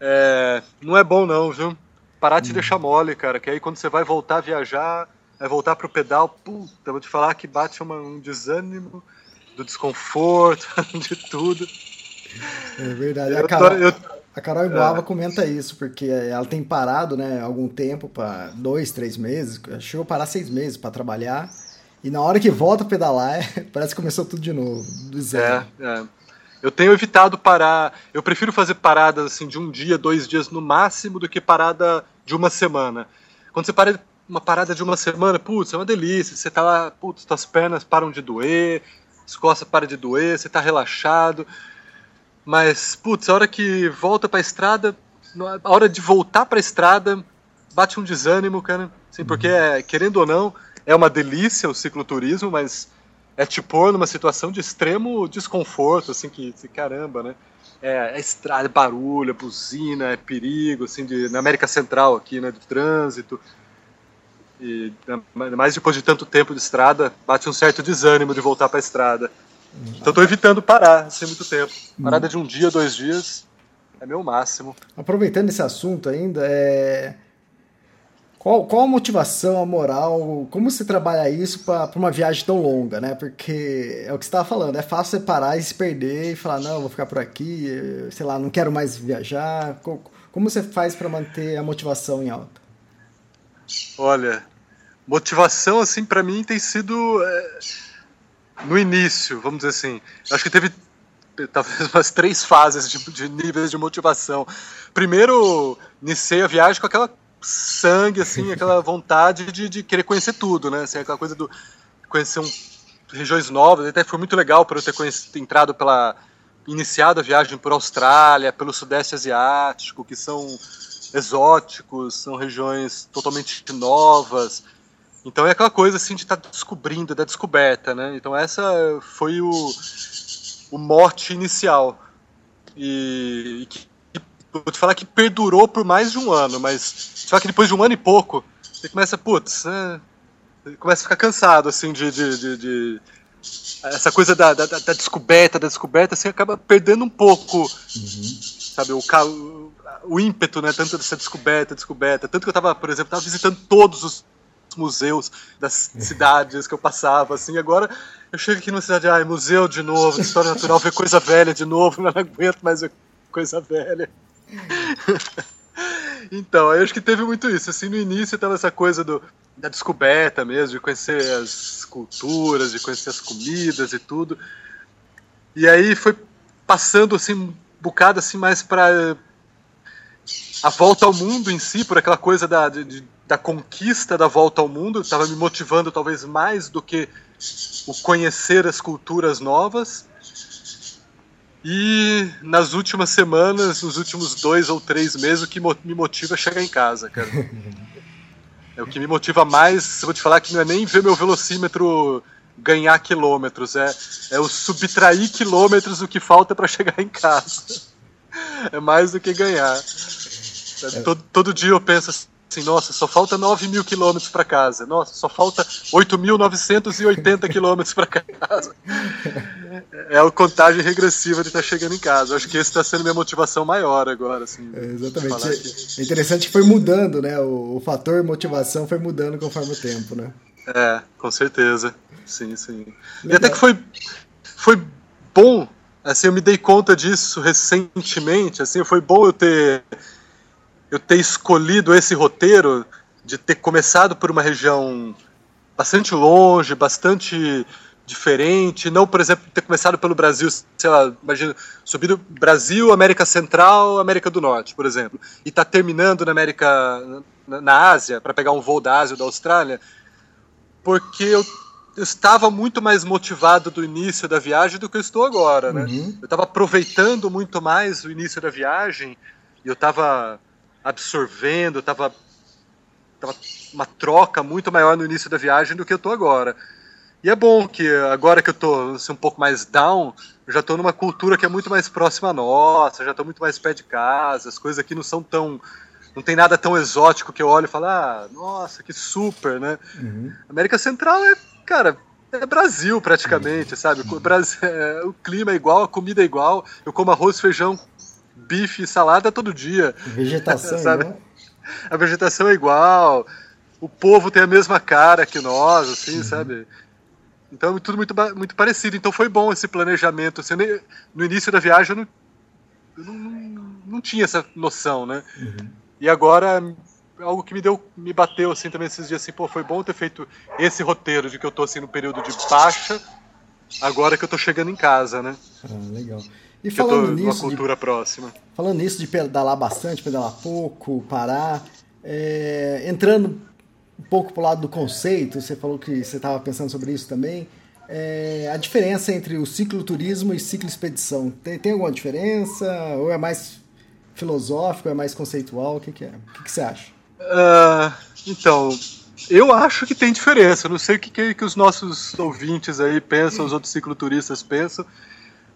É, não é bom, não, viu? Parar te hum. deixa mole, cara. Que aí quando você vai voltar a viajar, vai voltar pro pedal, puta, vou te falar que bate uma, um desânimo do desconforto, de tudo. É verdade. Eu a Carol, tô, eu... a Carol Iguava é. comenta isso, porque ela tem parado, né, algum tempo, para dois, três meses, chegou a parar seis meses para trabalhar. E na hora que volta a pedalar, parece que começou tudo de novo, do zero. É, é. Eu tenho evitado parar. Eu prefiro fazer paradas assim de um dia, dois dias no máximo, do que parada de uma semana. Quando você para uma parada de uma semana, putz, é uma delícia. Você tá lá, putz, suas pernas param de doer, as costas param de doer, você tá relaxado. Mas, putz, a hora que volta pra estrada, a hora de voltar pra estrada, bate um desânimo, cara. Assim, porque, é, querendo ou não, é uma delícia o cicloturismo, mas é te pôr numa situação de extremo desconforto, assim, que, caramba, né? É, é estrada, é barulho, é buzina, é perigo, assim, de, na América Central aqui, né, de trânsito. E mais depois de tanto tempo de estrada, bate um certo desânimo de voltar para a estrada. Então estou evitando parar sem muito tempo. Parada de um dia, dois dias é meu máximo. Aproveitando esse assunto ainda, é... qual, qual a motivação, a moral, como você trabalha isso para uma viagem tão longa, né? Porque é o que você estava falando, é fácil você parar e se perder e falar, não, vou ficar por aqui, sei lá, não quero mais viajar. Como você faz para manter a motivação em alta? Olha, motivação, assim, para mim tem sido... É no início, vamos dizer assim, acho que teve talvez umas três fases de, de níveis de motivação. Primeiro, iniciei a viagem com aquela sangue, assim, aquela vontade de, de querer conhecer tudo, né? Assim, aquela coisa do conhecer um, regiões novas. Até foi muito legal por eu ter conhecido, entrado pela iniciado a viagem por Austrália, pelo Sudeste Asiático, que são exóticos, são regiões totalmente novas. Então é aquela coisa assim de estar tá descobrindo, da descoberta, né? Então essa foi o, o mote inicial. E, e que, vou te falar que perdurou por mais de um ano, mas só que depois de um ano e pouco, você começa, putz, né? começa a ficar cansado, assim, de, de, de, de essa coisa da, da, da, descoberta, da descoberta, você acaba perdendo um pouco, uhum. sabe, o, o ímpeto, né, tanto dessa descoberta, descoberta, tanto que eu estava, por exemplo, estava visitando todos os museus das cidades que eu passava, assim, agora eu chego aqui numa cidade, ai, museu de novo, história natural, ver coisa velha de novo, não aguento mais ver coisa velha. então, eu acho que teve muito isso, assim, no início tava essa coisa do, da descoberta mesmo, de conhecer as culturas, de conhecer as comidas e tudo, e aí foi passando, assim, um bocado, assim, mais para a volta ao mundo em si, por aquela coisa da, de, da conquista da volta ao mundo, estava me motivando talvez mais do que o conhecer as culturas novas. E nas últimas semanas, nos últimos dois ou três meses, o que me motiva é chegar em casa, cara. É o que me motiva mais. Vou te falar que não é nem ver meu velocímetro ganhar quilômetros, é, é o subtrair quilômetros do que falta para chegar em casa. É mais do que ganhar. É. Todo, todo dia eu penso assim, nossa, só falta 9 mil quilômetros para casa. Nossa, só falta 8.980 quilômetros para casa. É a contagem regressiva de estar tá chegando em casa. Acho que esse está sendo minha motivação maior agora. Assim, é, exatamente. É, interessante que foi mudando, né? O, o, fator motivação foi mudando conforme o tempo, né? É, com certeza. Sim, sim. Legal. E até que foi, foi bom, assim, eu me dei conta disso recentemente, assim, foi bom eu ter eu ter escolhido esse roteiro, de ter começado por uma região bastante longe, bastante diferente, não, por exemplo, ter começado pelo Brasil, sei lá, imagina, subido Brasil, América Central, América do Norte, por exemplo, e tá terminando na América, na, na Ásia, para pegar um voo da Ásia ou da Austrália, porque eu, eu, estava muito mais motivado do início da viagem do que eu estou agora, né? Uhum. Eu estava aproveitando muito mais o início da viagem, e eu estava absorvendo, tava, tava uma troca muito maior no início da viagem do que eu tô agora. E é bom que agora que eu tô assim, um pouco mais down, eu já tô numa cultura que é muito mais próxima à nossa, já tô muito mais perto de casa, as coisas aqui não são tão. Não tem nada tão exótico que eu olho e falo, ah, nossa, que super, né? Uhum. América Central é, cara, é Brasil praticamente, sabe? O, Brasil, é, o clima é igual, a comida é igual, eu como arroz, feijão bife e salada todo dia. Vegetação sabe? A vegetação é igual. O povo tem a mesma cara que nós, assim, uhum. sabe? Então é tudo muito, muito parecido. Então foi bom esse planejamento. Assim, no início da viagem eu não, eu não, não tinha essa noção, né? Uhum. E agora algo que me deu, me bateu assim também esses dias assim, pô, foi bom ter feito esse roteiro de que eu tô assim no período de baixa, agora que eu tô chegando em casa, né? Ah, legal. E falando nisso. Uma cultura de, próxima. Falando nisso de pedalar bastante, pedalar pouco, parar, é, entrando um pouco para o lado do conceito, você falou que você estava pensando sobre isso também. É, a diferença entre o cicloturismo e cicloexpedição, tem, tem alguma diferença? Ou é mais filosófico, é mais conceitual? O que, que é? O que, que você acha? Uh, então, eu acho que tem diferença. Eu não sei o que, que, que os nossos ouvintes aí pensam, os outros cicloturistas pensam.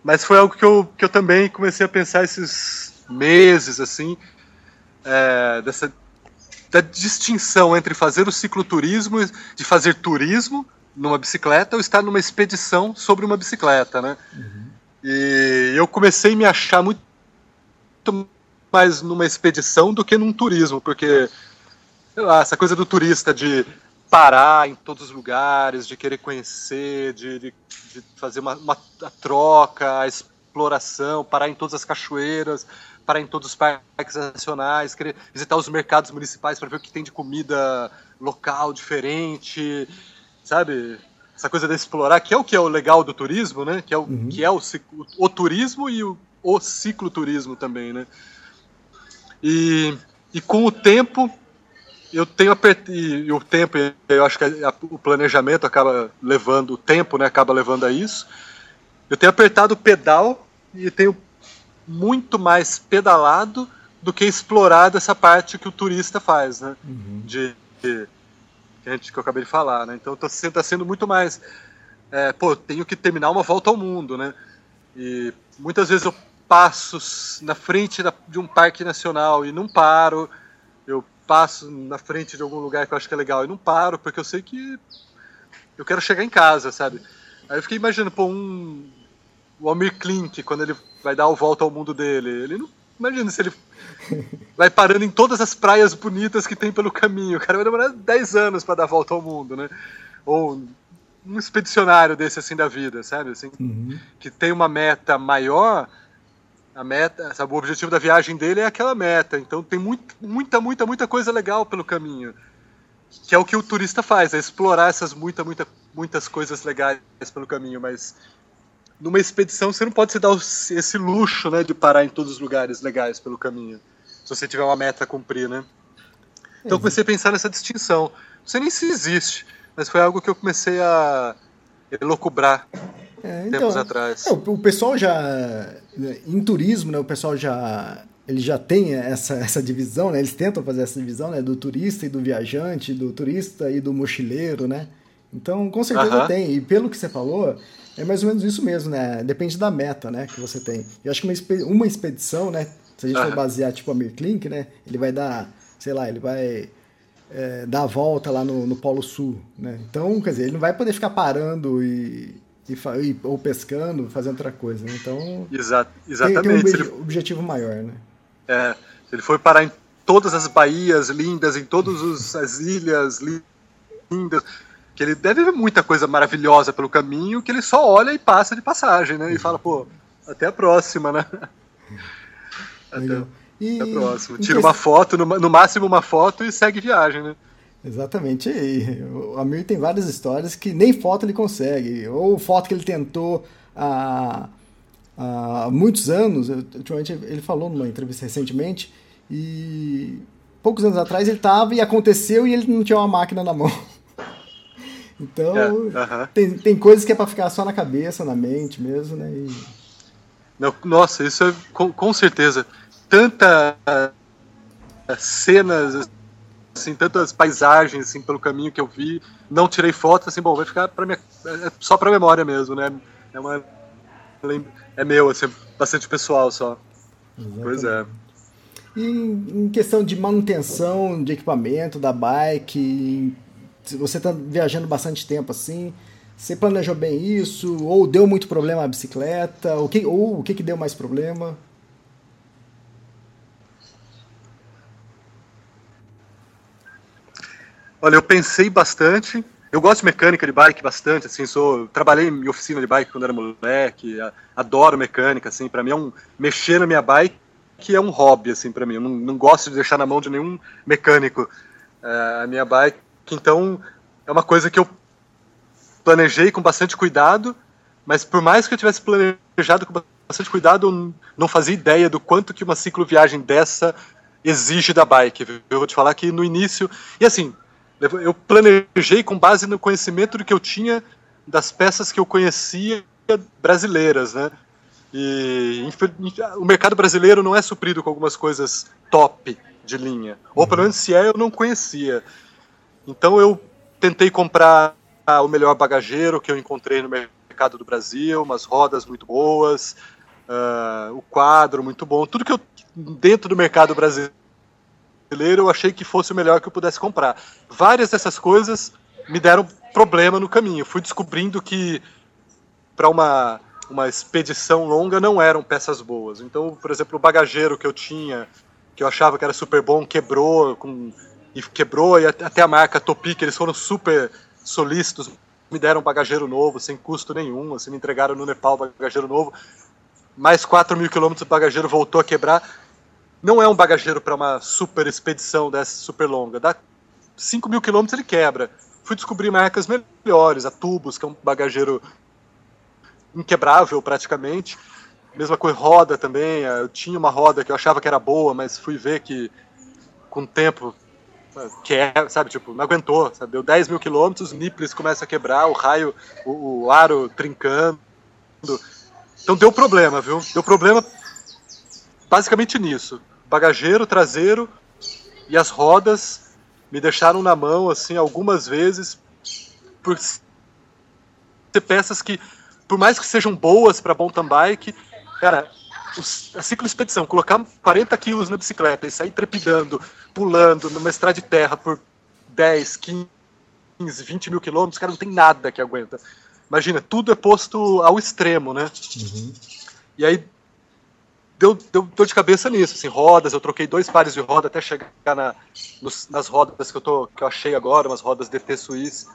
Mas foi algo que eu, que eu também comecei a pensar esses meses, assim, é, dessa da distinção entre fazer o cicloturismo, de fazer turismo numa bicicleta ou estar numa expedição sobre uma bicicleta, né? Uhum. E eu comecei a me achar muito mais numa expedição do que num turismo, porque sei lá, essa coisa do turista de parar em todos os lugares, de querer conhecer, de, de, de fazer uma, uma troca, a exploração, parar em todas as cachoeiras, parar em todos os parques nacionais, querer visitar os mercados municipais para ver o que tem de comida local diferente, sabe? Essa coisa de explorar, que é o que é o legal do turismo, né? Que é o, uhum. que é o, o, o turismo e o, o cicloturismo também, né? E, e com o tempo eu tenho apertado, e o tempo, eu acho que a, o planejamento acaba levando, o tempo né, acaba levando a isso. Eu tenho apertado o pedal e tenho muito mais pedalado do que explorado essa parte que o turista faz, né? Uhum. De, de, que, a gente, que eu acabei de falar, né? Então está sendo, tá sendo muito mais. É, pô, tenho que terminar uma volta ao mundo, né? E muitas vezes eu passo na frente da, de um parque nacional e não paro. Eu passo na frente de algum lugar que eu acho que é legal e não paro, porque eu sei que eu quero chegar em casa, sabe? Aí eu fiquei imaginando, pô, um. O Almir Klink, quando ele vai dar a volta ao mundo dele, ele não. Imagina se ele vai parando em todas as praias bonitas que tem pelo caminho. O cara vai demorar 10 anos para dar a volta ao mundo, né? Ou um expedicionário desse assim da vida, sabe? Assim, uhum. Que tem uma meta maior a meta, sabe, o objetivo da viagem dele é aquela meta. Então tem muito, muita, muita, muita coisa legal pelo caminho. Que é o que o turista faz, é explorar essas muita, muita, muitas coisas legais pelo caminho, mas numa expedição você não pode se dar esse luxo, né, de parar em todos os lugares legais pelo caminho. Se você tiver uma meta a cumprir, né? Então eu comecei a pensar nessa distinção. Não sei nem se existe, mas foi algo que eu comecei a elocubrar é, então, tempos atrás. É, o, pessoal já. Em turismo, né, o pessoal já. Ele já tem essa, essa divisão, né? Eles tentam fazer essa divisão, né? Do turista e do viajante, do turista e do mochileiro, né? Então, com certeza uhum. tem. E pelo que você falou, é mais ou menos isso mesmo, né? Depende da meta, né, que você tem. Eu acho que uma, uma expedição, né, se a gente uhum. for basear tipo a Mirklink, né, ele vai dar, sei lá, ele vai é, dar a volta lá no, no Polo Sul, né? Então, quer dizer, ele não vai poder ficar parando e, e, ou pescando, fazendo outra coisa, né? Então, Exato, exatamente. Tem, tem um ele... objetivo maior, né? É, ele for parar em todas as baías lindas, em todas as ilhas lindas, que ele deve ver muita coisa maravilhosa pelo caminho, que ele só olha e passa de passagem, né? E fala, pô, até a próxima, né? Até, e, até a próxima. Tira uma foto, no, no, máximo uma foto e segue viagem, né? Exatamente. E o Amir tem várias histórias que nem foto ele consegue. Ou foto que ele tentou há, há muitos anos. Ultimamente ele falou numa entrevista recentemente. E poucos anos atrás ele estava e aconteceu e ele não tinha uma máquina na mão. Então, é, uh -huh. tem, tem coisas que é para ficar só na cabeça, na mente mesmo, né? E... Não, nossa, isso é com, com certeza. Tanta uh, cenas, assim, tantas paisagens assim, pelo caminho que eu vi, não tirei foto, assim, bom, vai ficar para minha, é só para memória mesmo, né? É uma é meu, assim, bastante pessoal só. Exatamente. Pois é. E em questão de manutenção de equipamento da bike, se você está viajando bastante tempo assim, você planejou bem isso? Ou deu muito problema a bicicleta? Ou, que, ou o que, que deu mais problema? Olha, eu pensei bastante. Eu gosto de mecânica de bike bastante, assim, sou, trabalhei em oficina de bike quando era moleque, adoro mecânica, assim, para mim é um mexer na minha bike que é um hobby, assim, para mim. Eu não, não gosto de deixar na mão de nenhum mecânico. É, a minha bike então é uma coisa que eu planejei com bastante cuidado, mas por mais que eu tivesse planejado com bastante cuidado, eu não fazia ideia do quanto que uma cicloviagem dessa exige da bike. Eu vou te falar que no início, e assim, eu planejei com base no conhecimento do que eu tinha das peças que eu conhecia brasileiras, né? E o mercado brasileiro não é suprido com algumas coisas top de linha, ou pelo menos se é, eu não conhecia. Então eu tentei comprar o melhor bagageiro que eu encontrei no mercado do Brasil, umas rodas muito boas, uh, o quadro muito bom, tudo que eu dentro do mercado brasileiro eu achei que fosse o melhor que eu pudesse comprar. Várias dessas coisas me deram problema no caminho. Fui descobrindo que para uma uma expedição longa não eram peças boas. Então, por exemplo, o bagageiro que eu tinha, que eu achava que era super bom, quebrou com e quebrou, e até a marca Topic, eles foram super solícitos, me deram um bagageiro novo, sem custo nenhum, assim, me entregaram no Nepal bagageiro novo, mais 4 mil quilômetros o bagageiro voltou a quebrar. Não é um bagageiro para uma super expedição dessa super longa, dá 5 mil quilômetros ele quebra. Fui descobrir marcas melhores, a Tubos, que é um bagageiro inquebrável praticamente. Mesma coisa, roda também. Eu tinha uma roda que eu achava que era boa, mas fui ver que com o tempo que é, sabe, tipo, não aguentou, sabe? Deu 10 mil quilômetros, o Niplis começa a quebrar, o raio, o, o aro trincando. Então deu problema, viu? Deu problema basicamente nisso. Bagageiro, traseiro e as rodas me deixaram na mão, assim, algumas vezes, por ser peças que, por mais que sejam boas para mountain bike, cara, a ciclo expedição, colocar 40 quilos na bicicleta e sair trepidando, pulando numa estrada de terra por 10, 15, 20 mil quilômetros, cara, não tem nada que aguenta. Imagina, tudo é posto ao extremo, né? Uhum. E aí deu, deu dor de cabeça nisso, assim, rodas, eu troquei dois pares de roda até chegar na, nos, nas rodas que eu, tô, que eu achei agora, umas rodas DT Suisse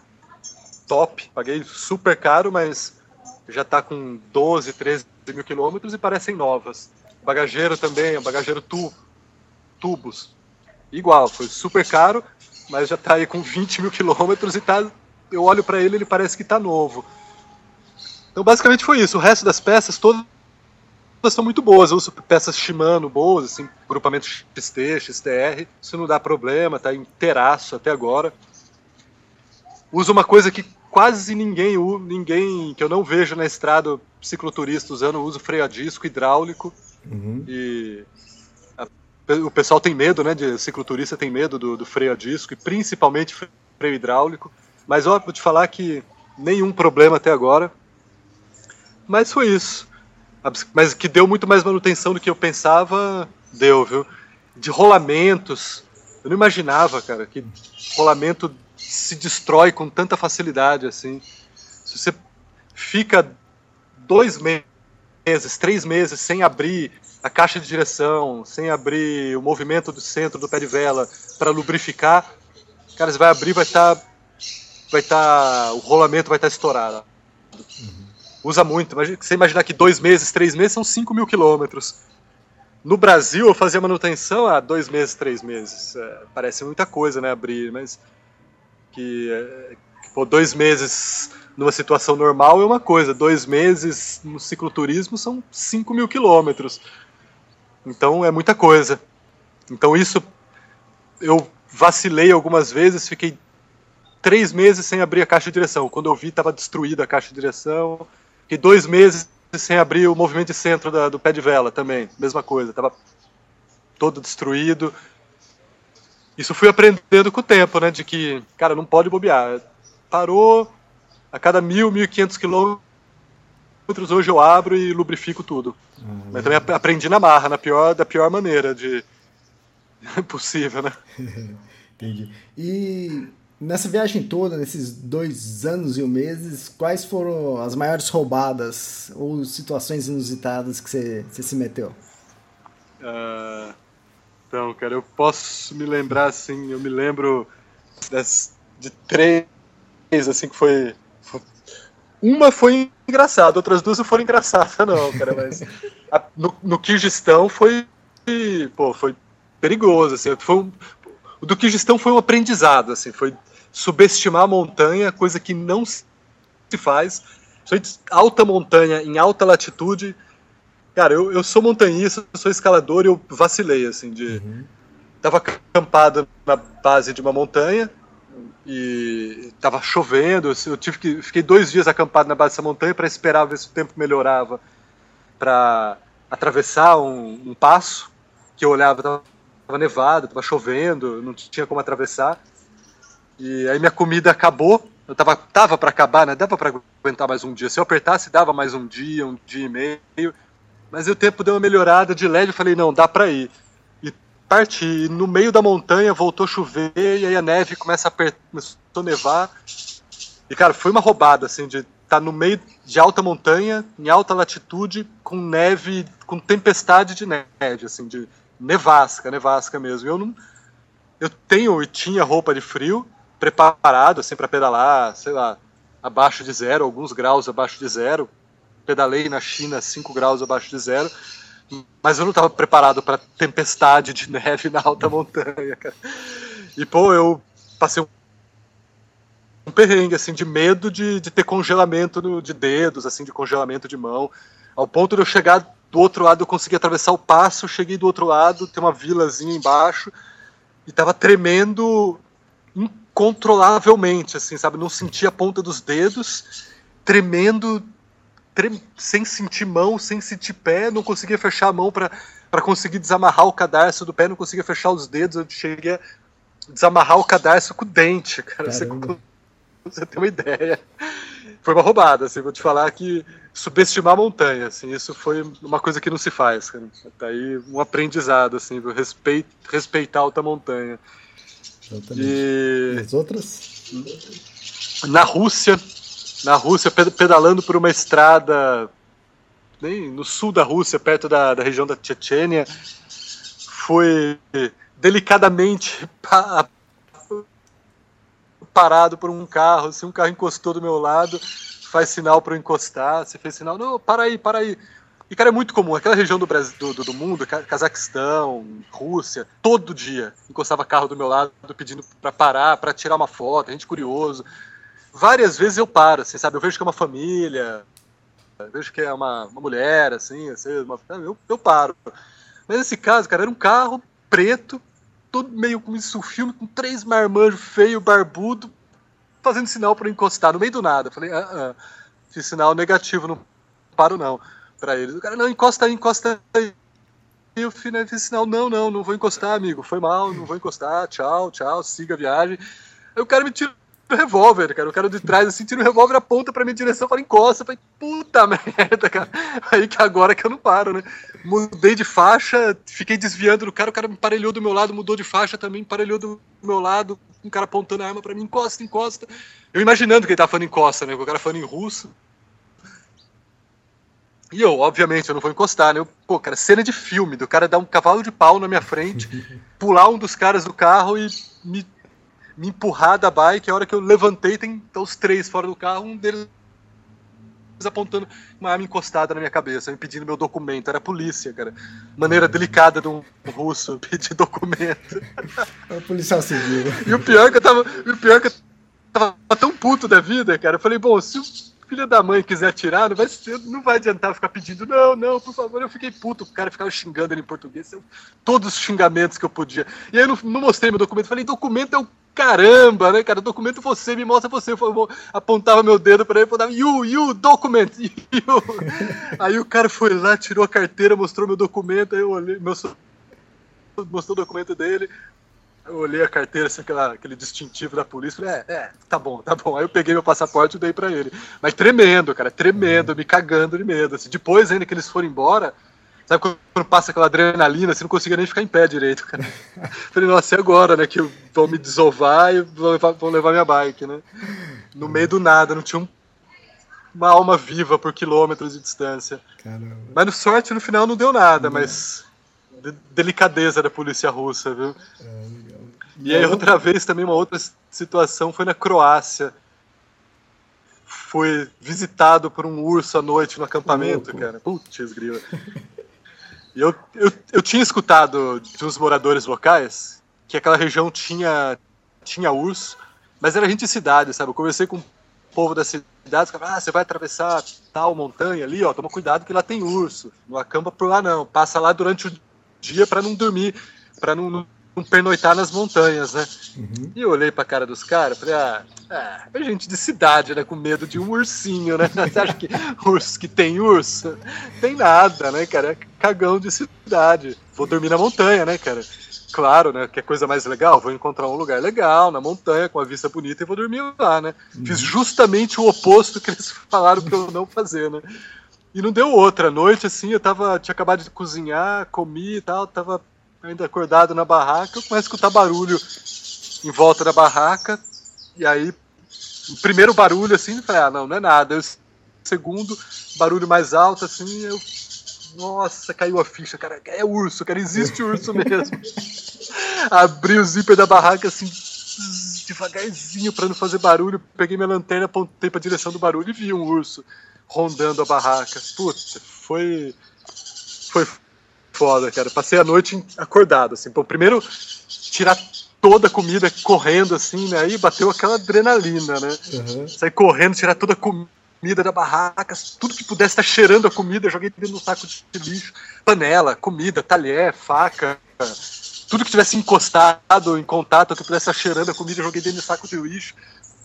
top, paguei super caro, mas já está com 12, 13 mil quilômetros e parecem novas. Bagageiro também, bagageiro tu, tubos. Igual, foi super caro, mas já está aí com 20 mil quilômetros e tá, eu olho para ele ele parece que está novo. Então basicamente foi isso. O resto das peças todas são muito boas. Eu uso peças Shimano boas, assim, grupamento XT, XTR. Isso não dá problema, tá inteiraço até agora. Uso uma coisa que quase ninguém, ninguém que eu não vejo na estrada cicloturista usando, uso freio a disco hidráulico. Uhum. E a, o pessoal tem medo, né? De cicloturista tem medo do, do freio a disco, e principalmente freio hidráulico. Mas ó, vou te falar que nenhum problema até agora. Mas foi isso. Mas que deu muito mais manutenção do que eu pensava, deu, viu? De rolamentos. Eu não imaginava, cara, que rolamento se destrói com tanta facilidade assim. Se você fica dois meses, três meses sem abrir a caixa de direção, sem abrir o movimento do centro do pé de vela para lubrificar, cara, você vai abrir, vai estar, tá, vai estar, tá, o rolamento vai estar tá estourado. Uhum. Usa muito. Você imaginar que dois meses, três meses são 5 mil quilômetros. No Brasil, eu fazia manutenção há dois meses, três meses. É, parece muita coisa, né, abrir, mas que, é, pô, dois meses numa situação normal é uma coisa, dois meses no cicloturismo são 5 mil quilômetros. Então é muita coisa. Então isso eu vacilei algumas vezes, fiquei três meses sem abrir a caixa de direção. Quando eu vi, estava destruída a caixa de direção. Fiquei dois meses sem abrir o movimento de centro da, do pé de vela também. Mesma coisa, estava todo destruído. Isso fui aprendendo com o tempo, né? De que, cara, não pode bobear. Parou a cada mil, mil e quinhentos quilômetros, hoje eu abro e lubrifico tudo. Uhum. Mas também aprendi na marra, na pior, da pior maneira de possível, né? Entendi. E nessa viagem toda, nesses dois anos e um meses, quais foram as maiores roubadas ou situações inusitadas que você, se meteu? Uh, então, cara, eu posso me lembrar, assim, eu me lembro das, de três, assim, que foi, uma foi engraçada, outras duas não foram engraçadas, não, cara, mas a, no, no foi, pô, foi perigoso, assim, foi um, o do Kirguistão foi um aprendizado, assim, foi subestimar a montanha, coisa que não se faz, alta montanha, em alta latitude, Cara, eu, eu sou montanhista, eu sou escalador e eu vacilei, assim, de. Uhum. Tava acampado na base de uma montanha e tava chovendo. Eu tive que fiquei dois dias acampado na base dessa montanha para esperar ver se o tempo melhorava para atravessar um, um, passo que eu olhava tava, tava nevado, tava chovendo, não tinha como atravessar. E aí minha comida acabou. Eu tava tava para acabar, né? Dava para aguentar mais um dia. Se eu apertasse, dava mais um dia, um dia e meio. Mas o tempo deu uma melhorada de leve, eu falei, não, dá pra ir. E parti, e no meio da montanha voltou a chover, e aí a neve começa a apertar, começou a nevar. E, cara, foi uma roubada, assim, de tá no meio de alta montanha, em alta latitude, com neve, com tempestade de neve, assim, de nevasca, nevasca mesmo. Eu não. Eu tenho e tinha roupa de frio preparado, assim, para pedalar, sei lá, abaixo de zero, alguns graus abaixo de zero, pedalei na China 5 graus abaixo de zero, mas eu não estava preparado para tempestade de neve na alta montanha. E, pô, eu passei um, perrengue, assim, de medo de, de ter congelamento de dedos, assim, de congelamento de mão, ao ponto de eu chegar do outro lado, eu consegui atravessar o passo, cheguei do outro lado, tem uma vilazinha embaixo, e tava tremendo incontrolavelmente, assim, sabe? Não sentia a ponta dos dedos, tremendo sem sentir mão, sem sentir pé, não conseguia fechar a mão para conseguir desamarrar o cadarço do pé, não conseguia fechar os dedos, eu cheguei a desamarrar o cadarço com o dente, cara. Você, você tem uma ideia. Foi uma roubada, assim, vou te falar que subestimar a montanha, assim, isso foi uma coisa que não se faz, cara. Tá aí um aprendizado, assim, respeito, respeitar a alta montanha. E... As outras? Na Rússia, na Rússia, pedalando por uma estrada nem no sul da Rússia, perto da, da região da Chechênia, foi delicadamente parado por um carro. Se um carro encostou do meu lado, faz sinal para eu encostar. Você fez sinal, não, para aí, para aí. E, cara, é muito comum. Aquela região do, Brasil, do, do mundo, Cazaquistão, Rússia, todo dia encostava carro do meu lado pedindo para parar, para tirar uma foto, gente curioso várias vezes eu paro, assim, sabe? Eu vejo que é uma família, vejo que é uma, uma mulher, assim, assim uma, eu, eu paro. Mas nesse caso, cara, era um carro preto, todo meio com isso filme, com três marmanjos feio, barbudo, fazendo sinal para encostar no meio do nada. Eu falei, ah, ah, fiz sinal negativo, não paro não, para eles. O cara, não, encosta aí, encosta aí. E eu fiz, né, fiz sinal, não, não, não vou encostar, amigo, foi mal, não vou encostar, tchau, tchau, siga a viagem. Aí o cara me tirou revólver, cara. O cara de trás, assim, tira o revólver, aponta pra minha direção, fala, encosta. Eu falei, puta merda, cara. Aí que agora que eu não paro, né? Mudei de faixa, fiquei desviando do cara, o cara me emparelhou do meu lado, mudou de faixa também, emparelhou do meu lado, um cara apontando a arma pra mim, encosta, encosta. Eu imaginando que ele tava falando encosta, né? O cara falando em russo. E eu, obviamente, eu não vou encostar, né? Eu, pô, cara, cena de filme, do cara dar um cavalo de pau na minha frente, pular um dos caras do carro e me me empurrar da bike. A hora que eu levantei, tem os três fora do carro, um deles apontando uma arma encostada na minha cabeça, me pedindo meu documento. Era a polícia, cara. Maneira delicada de um russo pedir documento. É o policial civil. E o pior é que eu tava. o pior é que eu tava tão puto da vida, cara. Eu falei, bom, se o filho da mãe quiser atirar, não vai, não vai adiantar ficar pedindo, não, não, por favor. Eu fiquei puto, o cara ficava xingando ele em português, eu, todos os xingamentos que eu podia. E aí eu não, não mostrei meu documento, falei, documento é o caramba, né, cara? Documento você, me mostra você. Eu apontava meu dedo para ele e falava, you, you, document, you. Aí o cara foi lá, tirou a carteira, mostrou meu documento, aí eu olhei, meu, mostrou o documento dele. Eu olhei a carteira, assim, aquela, aquele distintivo da polícia, falei, é, é, tá bom, tá bom. Aí eu peguei meu passaporte e dei para ele. Mas tremendo, cara, tremendo, me cagando de medo. Assim. Depois, ainda que eles foram embora, Sabe quando passa aquela adrenalina, você não conseguia nem ficar em pé direito, cara. Falei, nossa, e agora, né? Que vão me desovar e vão levar, vão levar minha bike, né? No meio do nada, não tinha um, uma alma viva por quilômetros de distância. Caramba. Mas no sorte, no final, não deu nada, não. mas de, delicadeza da polícia russa, viu? É, e aí, outra vez, também, uma outra situação foi na Croácia. Foi visitado por um urso à noite no acampamento, cara. Putz, grila. Eu, eu, eu tinha escutado de uns moradores locais que aquela região tinha, tinha urso, mas era gente de cidade, sabe? Eu conversei com o povo da cidade, ah, você vai atravessar tal montanha ali, ó, toma cuidado que lá tem urso. Não acampa por lá não, passa lá durante o dia para não dormir, para não, não um pernoitar nas montanhas, né? Uhum. E eu olhei pra cara dos caras, falei, ah, é gente de cidade, né? Com medo de um ursinho, né? Você acha que urso que tem urso? Tem nada, né, cara? É cagão de cidade. Vou dormir na montanha, né, cara? Claro, né? Que é coisa mais legal, vou encontrar um lugar legal, na montanha, com a vista bonita, e vou dormir lá, né? Uhum. Fiz justamente o oposto que eles falaram pra eu não fazer, né? E não deu outra. noite, assim, eu tava. Tinha acabado de cozinhar, comi e tal, tava ainda acordado na barraca, eu começo a escutar barulho em volta da barraca, e aí, o primeiro barulho assim, eu falei, ah, não, não é nada. Eu, segundo, barulho mais alto, assim, eu. Nossa, caiu a ficha, cara. É urso, cara, existe urso mesmo. Abri o zíper da barraca assim, devagarzinho para não fazer barulho. Peguei minha lanterna, apontei pra direção do barulho e vi um urso rondando a barraca. Putz, foi. Foi foda, cara. Passei a noite acordado, assim. Pô, primeiro, tirar toda a comida correndo, assim, né? Aí bateu aquela adrenalina, né? Uhum. Sair correndo, tirar toda a comida da barraca, tudo que pudesse estar cheirando a comida, joguei dentro do saco de lixo. Panela, comida, talher, faca. Tudo que tivesse encostado em contato, que pudesse estar cheirando a comida, joguei dentro do saco de lixo.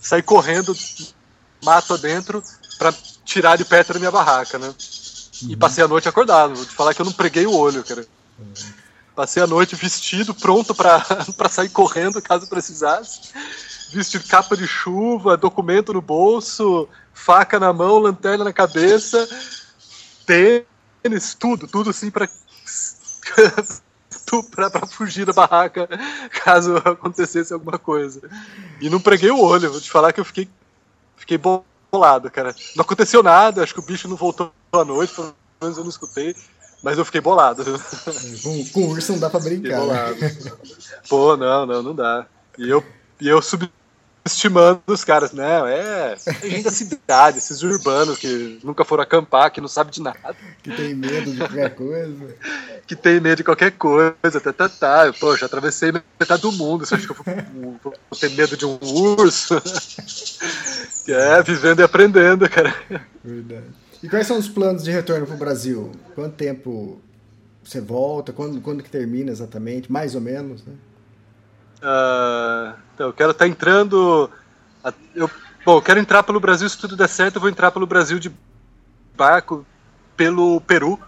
Saí correndo, mato adentro, para tirar de perto da minha barraca, né? Uhum. E passei a noite acordado. Vou te falar que eu não preguei o olho, cara. Uhum. Passei a noite vestido, pronto para sair correndo caso precisasse. Vestido capa de chuva, documento no bolso, faca na mão, lanterna na cabeça, tênis, tudo, tudo assim para para fugir da barraca caso acontecesse alguma coisa. E não preguei o olho, vou te falar que eu fiquei, fiquei bom bolado, cara. Não aconteceu nada, acho que o bicho não voltou à noite, pelo menos eu não escutei. Mas eu fiquei bolado. Com, com urso não dá pra brincar. Né? Pô, não, não, não dá. E eu, e eu subestimando os caras, né? É, gente da cidade, esses urbanos que nunca foram acampar, que não sabem de nada. Que tem medo de qualquer coisa. que tem medo de qualquer coisa, tá, tá, tá. Pô, já atravessei metade do mundo. Você acha que eu vou, vou ter medo de um urso? é, vivendo e aprendendo, cara. Verdade. E quais são os planos de retorno para o Brasil? Quanto tempo você volta? Quando, quando que termina exatamente? Mais ou menos, né? Uh, então, eu quero estar tá entrando... Eu, bom, eu quero entrar pelo Brasil, se tudo der certo, eu vou entrar pelo Brasil de barco, pelo Peru.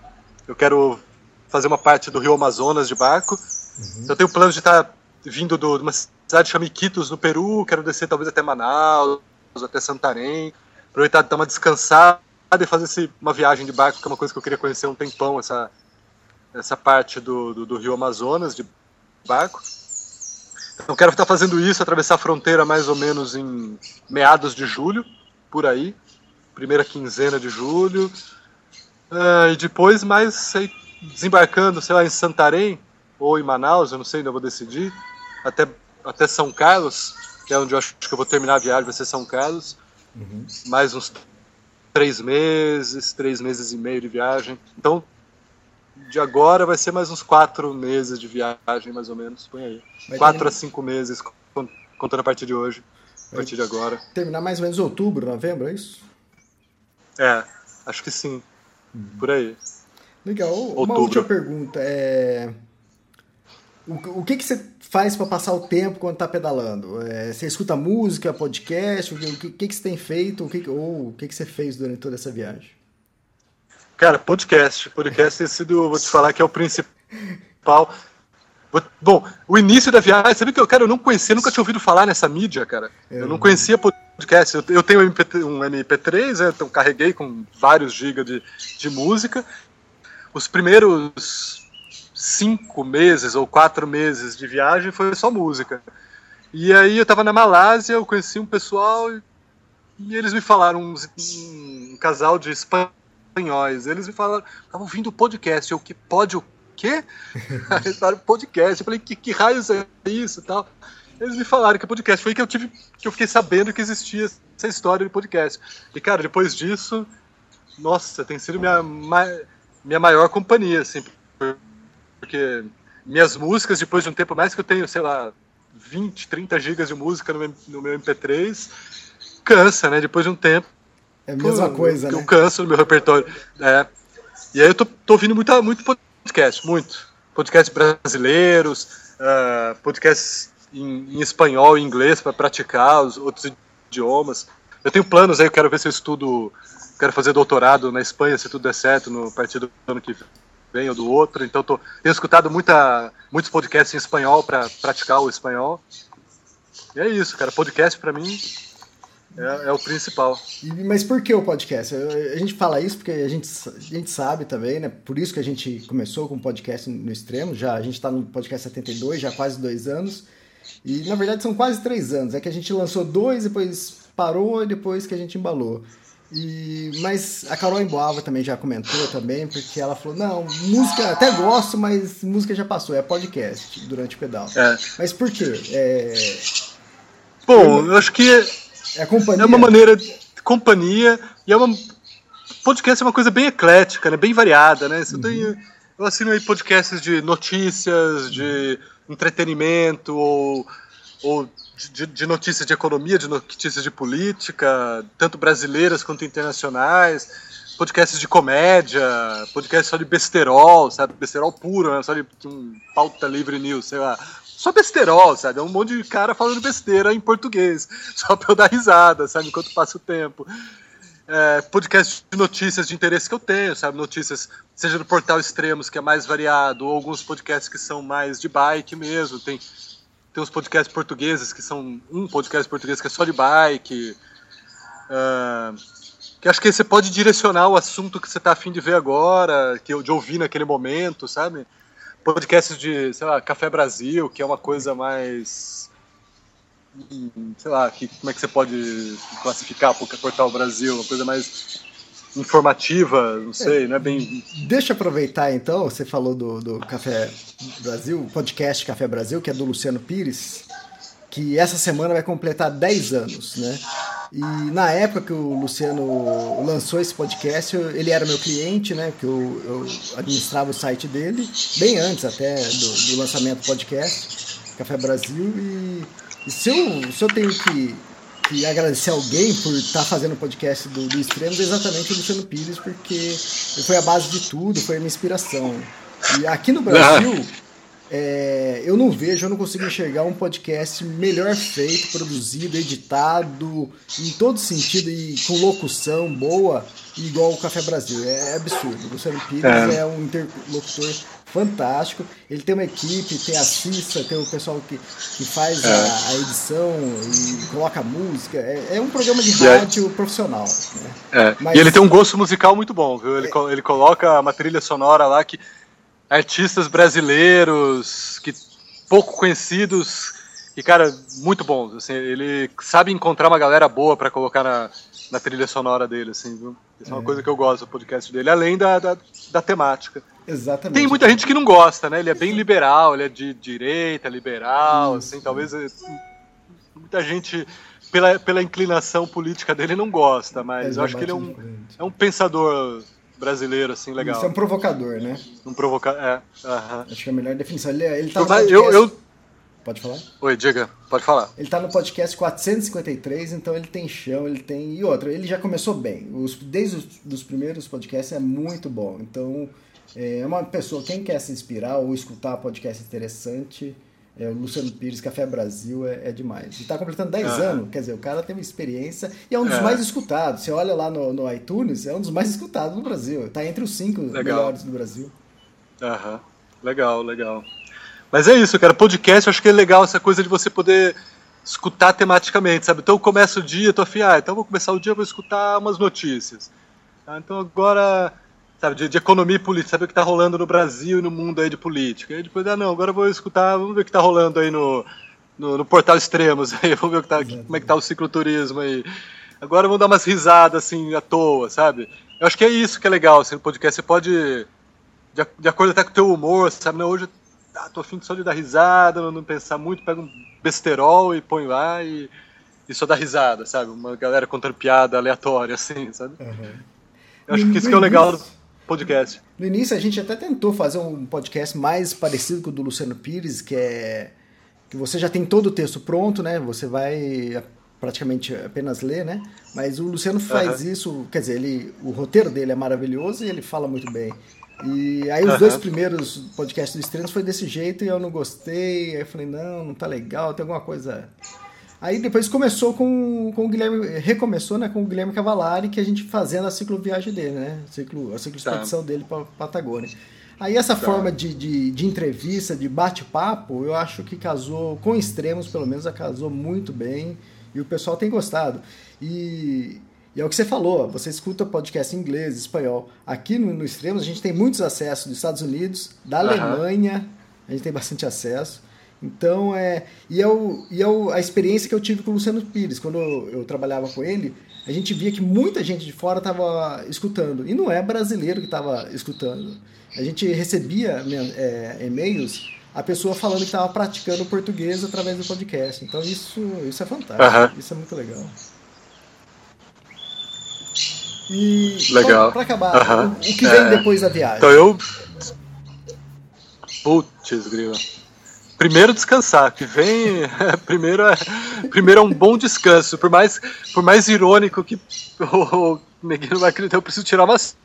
Eu quero fazer uma parte do Rio Amazonas de barco. Uhum. Eu tenho plano de estar tá vindo do, de uma cidade chama Iquitos, no Peru, quero descer talvez até Manaus, até Santarém, aproveitar de dar uma descansada e fazer esse, uma viagem de barco, que é uma coisa que eu queria conhecer um tempão, essa, essa parte do, do, do Rio Amazonas de barco. Então quero estar fazendo isso, atravessar a fronteira mais ou menos em meados de julho, por aí, primeira quinzena de julho, uh, e depois mais sei, desembarcando, sei lá, em Santarém ou em Manaus, eu não sei, ainda vou decidir, até, até São Carlos, que é onde eu acho que eu vou terminar a viagem, vai ser São Carlos, uhum. mais uns três meses, três meses e meio de viagem. Então, de agora vai ser mais uns quatro meses de viagem, mais ou menos. Põe aí. Vai quatro terminar... a cinco meses, contando a partir de hoje, a partir de agora. Terminar mais ou menos outubro, novembro, é isso? É, acho que sim. Uhum. Por aí. Legal. Outubro. Uma última pergunta. É... O, o que, que você faz para passar o tempo quando está pedalando? É, você escuta música, podcast? O que, o que, que você tem feito? O que, ou o que, que você fez durante toda essa viagem? Cara, podcast. Podcast tem sido, vou te falar que é o principal. Bom, o início da viagem, sabe que eu, cara, eu não conhecia, nunca tinha ouvido falar nessa mídia, cara. É. Eu não conhecia podcast. Eu, eu tenho um, MP, um MP3, né, então carreguei com vários gigas de, de música. Os primeiros cinco meses ou quatro meses de viagem foi só música. E aí eu tava na Malásia, eu conheci um pessoal e eles me falaram, um, um casal de espanhóis espanhóis. Eles me falaram, estavam ouvindo o podcast. Eu, que pode o quê? eles falaram podcast. Eu falei, que, que raios é isso tal? Eles me falaram que é podcast. Foi que eu tive, que eu fiquei sabendo que existia essa história de podcast. E, cara, depois disso, nossa, tem sido minha, minha maior companhia, assim, porque minhas músicas, depois de um tempo mais que eu tenho, sei lá, 20, 30 gigas de música no meu, no meu MP3, cansa, né? Depois de um tempo, é a mesma coisa, né? Eu canso no meu repertório. É. E aí eu tô, tô ouvindo muita, muito podcast, muito. Podcasts brasileiros, uh, podcasts em, em, espanhol e inglês para praticar os outros idiomas. Eu tenho planos aí, eu quero ver se eu estudo, quero fazer doutorado na Espanha, se tudo der certo, no partido do ano que vem ou do outro. Então tô, tenho escutado muita, muitos podcasts em espanhol para praticar o espanhol. E é isso, cara. Podcast para mim é, é, o principal. Mas por que o podcast? A gente fala isso porque a gente, a gente sabe também, né? Por isso que a gente começou com o podcast no extremo. Já a gente está no podcast 72, já há quase dois anos. E na verdade são quase três anos. É que a gente lançou dois, depois parou e depois que a gente embalou. E, mas a Carol Emboava também já comentou também, porque ela falou, não, música até gosto, mas música já passou, é podcast durante o pedal. É. Mas por quê? É... Bom, eu acho que é companhia. É uma maneira de companhia e é uma podcast é uma coisa bem eclética, né? Bem variada, né? Você uhum. tem, eu assino aí podcasts de notícias, de entretenimento ou, ou de, de, notícias de economia, de notícias de política, tanto brasileiras quanto internacionais, podcasts de comédia, podcasts só de besterol, sabe? Besterol puro, né? Só de um pauta livre news, sei lá só besterol, sabe? É um monte de cara falando besteira em português, só pra eu dar risada, sabe? Enquanto passa o tempo. É, podcast de notícias de interesse que eu tenho, sabe? Notícias, seja do Portal Extremos, que é mais variado, ou alguns podcasts que são mais de bike mesmo. Tem, tem uns podcasts portugueses que são. Um podcast português que é só de bike. Uh, que acho que você pode direcionar o assunto que você está afim de ver agora, que de ouvir naquele momento, sabe? Podcasts de, sei lá, Café Brasil, que é uma coisa mais. Sei lá, que, como é que você pode classificar o Portal Brasil? Uma coisa mais informativa, não sei, é, não é bem. Deixa eu aproveitar então, você falou do, do Café Brasil, podcast Café Brasil, que é do Luciano Pires, que essa semana vai completar 10 anos, né? E na época que o Luciano lançou esse podcast, ele era meu cliente, né? Que eu, eu administrava o site dele, bem antes até do, do lançamento do podcast, Café Brasil. E, e se, eu, se eu tenho que, que agradecer alguém por estar tá fazendo o podcast do, do Extremos, é exatamente o Luciano Pires, porque ele foi a base de tudo, foi a minha inspiração. E aqui no Brasil. É, eu não vejo, eu não consigo enxergar um podcast melhor feito, produzido, editado, em todo sentido e com locução boa, igual o Café Brasil. É absurdo. O Luciano Pires é, é um interlocutor fantástico. Ele tem uma equipe, tem a Cissa, tem o pessoal que, que faz é. a, a, edição e coloca música. É, é um programa de rádio profissional. Né? É. Mas, e ele tem um gosto musical muito bom, viu? Ele, ele coloca uma trilha sonora lá que artistas brasileiros que pouco conhecidos e cara muito bons assim ele sabe encontrar uma galera boa para colocar na, na trilha sonora dele assim viu? isso é uma é. coisa que eu gosto do podcast dele além da, da, da, temática. Exatamente. Tem muita gente que não gosta né? Ele é bem liberal ele é de direita liberal assim talvez eh, muita gente pela, pela inclinação política dele não gosta mas é eu acho que ele é um, é um pensador brasileiro, assim, legal. Isso é um provocador, né? Um provocador, é. Uh -huh. Acho que é a melhor definição. Ele, ele tá no podcast... eu, eu... Pode falar? Oi, diga, pode falar. Ele tá no podcast 453, então ele tem chão, ele tem. E outra, ele já começou bem. Os, desde os dos primeiros podcasts é muito bom. Então, é uma pessoa, quem quer se inspirar ou escutar podcast interessante, é, o Luciano Pires, Café Brasil, é, é demais. E está completando 10 anos, quer dizer, o cara tem uma experiência e é um dos é. mais escutados. Você olha lá no, no iTunes, é um dos mais escutados no Brasil. Está entre os cinco legal. melhores do Brasil. Aham, legal, legal. Mas é isso, cara. Podcast, eu acho que é legal essa coisa de você poder escutar tematicamente, sabe? Então eu começo o dia, tô afim, ah, então vou começar o dia, vou escutar umas notícias. Ah, então agora sabe, de, de, economia e política, saber o que está rolando no Brasil e no mundo aí de política. E depois, ah, não, agora eu vou escutar, vamos ver o que está rolando aí no, no, no, Portal Extremos, aí, vamos ver o que tá, como é que tá o cicloturismo aí. Agora vamos dar umas risadas, assim, à toa, sabe? Eu acho que é isso que é legal, assim, no podcast você pode, de, de acordo até com o teu humor, sabe, não, hoje ah, tô afim só de dar risada, não, não pensar muito, pega um besterol e põe lá e, e só dá risada, sabe? Uma galera contando piada aleatória, assim, sabe? Uhum. Eu acho que isso que é o legal podcast. No início a gente até tentou fazer um podcast mais parecido com o do Luciano Pires, que é que você já tem todo o texto pronto, né? Você vai praticamente apenas ler, né? Mas o Luciano faz uhum. isso, quer dizer, ele, o roteiro dele é maravilhoso e ele fala muito bem. E aí os uhum. dois primeiros podcasts do Estrelas foi desse jeito e eu não gostei. Aí eu falei, não, não tá legal, tem alguma coisa Aí depois começou com, com o Guilherme, recomeçou né, com o Guilherme Cavalari, que a gente fazendo a cicloviagem dele, né? A, ciclo, a cicloexpedição tá. dele para Patagônia. Aí essa tá. forma de, de, de, entrevista, de bate-papo, eu acho que casou, com extremos pelo menos, casou muito bem e o pessoal tem gostado. E, e é o que você falou, você escuta podcast em inglês, espanhol. Aqui no, no Extremos a gente tem muitos acessos dos Estados Unidos, da uhum. Alemanha, a gente tem bastante acesso. Então, é. E, eu, e eu, a experiência que eu tive com o Luciano Pires, quando eu, eu trabalhava com ele, a gente via que muita gente de fora estava escutando. E não é brasileiro que estava escutando. A gente recebia né, é, e-mails, a pessoa falando que estava praticando português através do podcast. Então, isso, isso é fantástico. Isso é muito legal. E legal. para acabar, o, o, que vem é... depois da viagem? Então eu. Putz, grila primeiro descansar, que vem primeiro é, primeiro é um bom descanso, por mais por mais irônico que o Neguinho vai acreditar, eu preciso tirar umas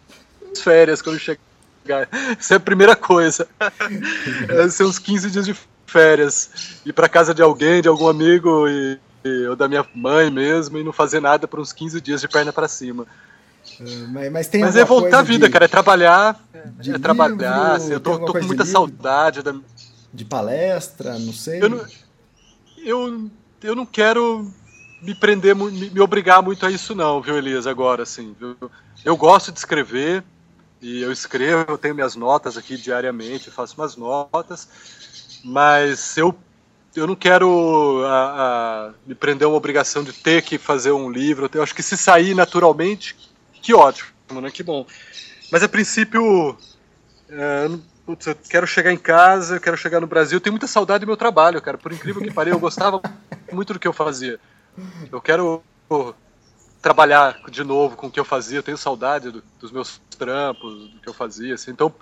férias quando chegar. Essa é a primeira coisa. É ser uns 15 dias de férias, ir para casa de alguém, de algum amigo e, e, ou da minha mãe mesmo e não fazer nada por uns 15 dias de perna para cima. É, mas, mas, mas é voltar à vida, de, cara, é trabalhar, é livro, trabalhar. Assim, eu tô, tô com muita saudade da, de palestra, não sei. Eu não, eu, eu não quero me prender, me, me obrigar muito a isso não, viu, Elias, agora, assim. Viu? Eu gosto de escrever, e eu escrevo, eu tenho minhas notas aqui diariamente, faço umas notas, mas eu, eu não quero a, a, me prender a uma obrigação de ter que fazer um livro. Eu acho que se sair naturalmente, que ótimo, né? que bom. Mas a princípio, é, putz, eu quero chegar em casa, eu quero chegar no Brasil, eu tenho muita saudade do meu trabalho, cara. Por incrível que pareça, eu gostava muito do que eu fazia. Eu quero pô, trabalhar de novo com o que eu fazia, eu tenho saudade do, dos meus trampos, do que eu fazia, assim. Então,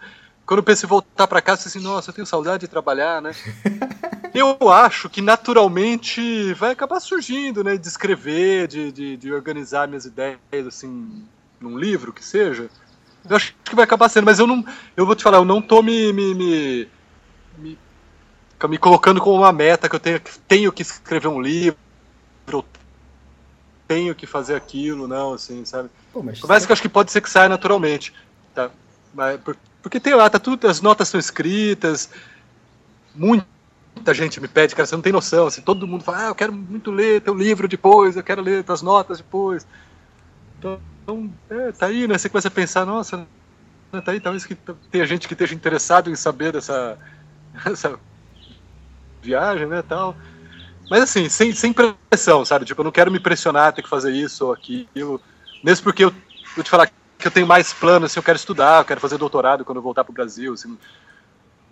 quando eu penso em voltar para casa, assim, nossa, eu tenho saudade de trabalhar, né? Eu acho que naturalmente vai acabar surgindo, né? De escrever, de, de, de organizar minhas ideias, assim, num livro que seja. Eu acho que vai acabar sendo, mas eu não. Eu vou te falar, eu não tô me, me, me, me me colocando como uma meta que eu tenho, tenho que escrever um livro, tenho que fazer aquilo, não, assim, sabe? Pô, mas que eu acho que pode ser que saia naturalmente, tá? Mas, porque tem lá, tá tudo, as notas são escritas, muita gente me pede, cara, você não tem noção, assim, todo mundo fala, ah, eu quero muito ler teu livro depois, eu quero ler tuas notas depois. Então, é, tá aí, né? Você começa a pensar, nossa, né, tá aí, talvez que tenha gente que esteja interessado em saber dessa, dessa viagem, né, tal. Mas assim, sem, sem pressão, sabe? Tipo, eu não quero me pressionar, ter que fazer isso ou aquilo. Mesmo porque eu vou te falar que eu tenho mais planos, assim, eu quero estudar, eu quero fazer doutorado quando eu voltar para o Brasil, assim,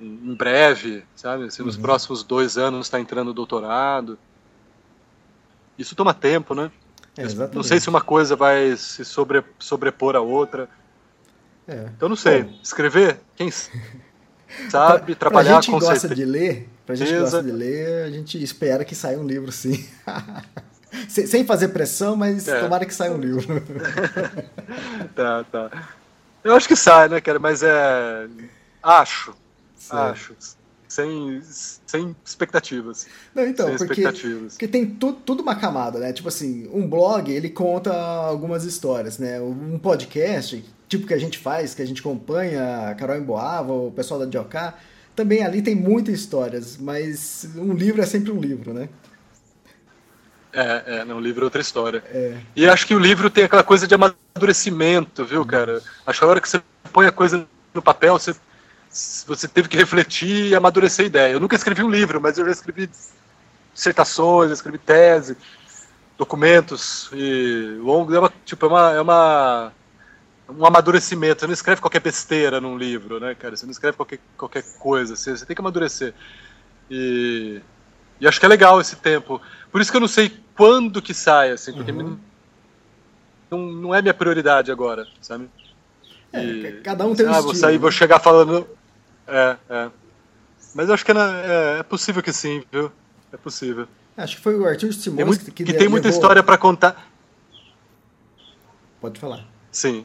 em breve, sabe? Assim, nos uhum. próximos dois anos está entrando doutorado. Isso toma tempo, né? É, não sei se uma coisa vai se sobre, sobrepor a outra. É. Então não sei. Bom, Escrever? Quem sabe? pra, trabalhar pra gente com gosta de ler, pra gente que gosta de ler, a gente espera que saia um livro sim. Sem fazer pressão, mas é. tomara que saia um livro. tá, tá. Eu acho que sai, né, cara? Mas é. Acho. Acho. Sem, sem expectativas. Não, então, sem porque, expectativas. porque tem tu, tudo uma camada, né? Tipo assim, um blog, ele conta algumas histórias, né? Um podcast, tipo que a gente faz, que a gente acompanha, a Carol Emboava, o pessoal da Dioká, também ali tem muitas histórias, mas um livro é sempre um livro, né? É, é, não, o livro é outra história. É. E acho que o livro tem aquela coisa de amadurecimento, viu, cara? Acho que a hora que você põe a coisa no papel, você, você teve que refletir e amadurecer a ideia. Eu nunca escrevi um livro, mas eu já escrevi dissertações, escrevi tese, documentos e longos. É uma, tipo, é uma, é uma um amadurecimento. Você não escreve qualquer besteira num livro, né, cara? Você não escreve qualquer, qualquer coisa. Você, você tem que amadurecer. E, e acho que é legal esse tempo. Por isso que eu não sei quando que sai, assim, porque uhum. não, não é minha prioridade agora, sabe? É, e, cada um tem um ah, estilo. Vou sair, vou chegar falando. É, é. Mas eu acho que é, é, é possível que sim, viu? É possível. Acho que foi o Arthur Simões muito, que, que, que tem muita história para contar. Pode falar. Sim.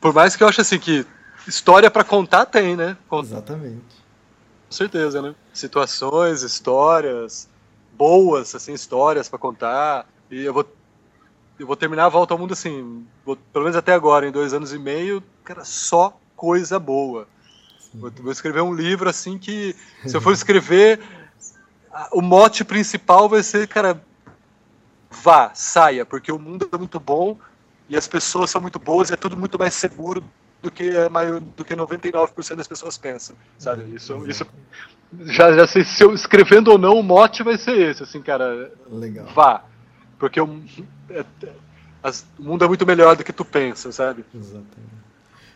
Por mais que eu ache assim que história para contar tem, né? Exatamente. Com certeza, né? Situações, histórias boas, assim, histórias para contar. E eu vou eu vou terminar a volta ao mundo assim, vou, pelo menos até agora, em dois anos e meio, cara, só coisa boa. Vou, vou, escrever um livro assim que, se eu for escrever, o mote principal vai ser, cara, vá, saia, porque o mundo é muito bom e as pessoas são muito boas e é tudo muito mais seguro do que a maior, do que 99% das pessoas pensam, sabe? Uhum. Isso, isso já, já sei se eu escrevendo ou não o mote vai ser esse, assim, cara. Legal. Vá, porque o, é, as, o mundo é muito melhor do que tu pensa, sabe? Exatamente.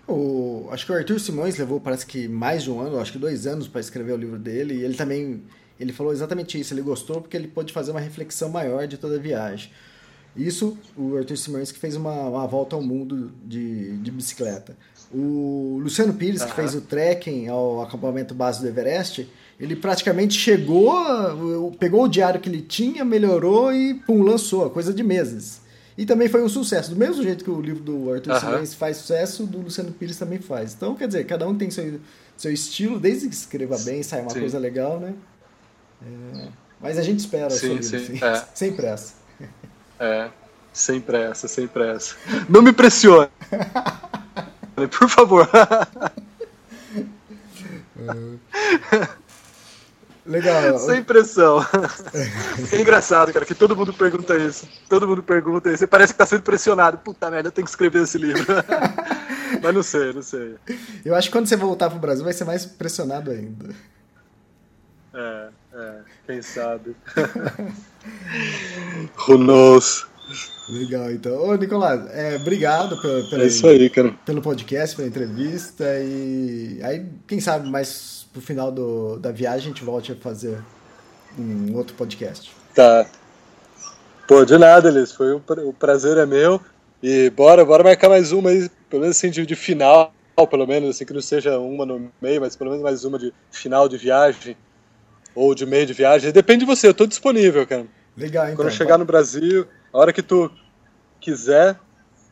O, acho que o Arthur Simões levou, parece que mais de um ano, acho que dois anos para escrever o livro dele, e ele também ele falou exatamente isso. Ele gostou porque ele pôde fazer uma reflexão maior de toda a viagem. Isso, o Arthur Simões que fez uma, uma volta ao mundo de, de bicicleta. O Luciano Pires, uhum. que fez o trekking ao acampamento base do Everest, ele praticamente chegou, pegou o diário que ele tinha, melhorou e pum, lançou, coisa de meses. E também foi um sucesso. Do mesmo jeito que o livro do Arthur uhum. Simões faz sucesso, o do Luciano Pires também faz. Então, quer dizer, cada um tem seu, seu estilo, desde que escreva bem, sai uma sim. coisa legal, né? É, mas a gente espera sim, o seu livro, sim. Assim, é. sem pressa. É, sem pressa, sem pressa. Não me pressione. Por favor. Legal. Sem pressão. É engraçado, cara, que todo mundo pergunta isso. Todo mundo pergunta isso. Você parece que tá sendo pressionado. Puta merda, eu tenho que escrever esse livro. Mas não sei, não sei. Eu acho que quando você voltar pro Brasil vai ser mais pressionado ainda. É, é, quem sabe. Who knows? Legal, então. Ô, Nicolás, é, obrigado pelo, pelo, é aí, pelo podcast, pela entrevista. E aí, quem sabe, mais pro final do, da viagem, a gente volte a fazer um outro podcast. Tá. Pô, de nada, Elis. Foi um, o prazer é meu. E bora, bora marcar mais uma aí, pelo menos assim, de, de final, pelo menos, assim, que não seja uma no meio, mas pelo menos mais uma de final de viagem ou de meio de viagem. Depende de você, eu tô disponível, cara. Legal, então. Quando eu chegar no Brasil, a hora que tu quiser,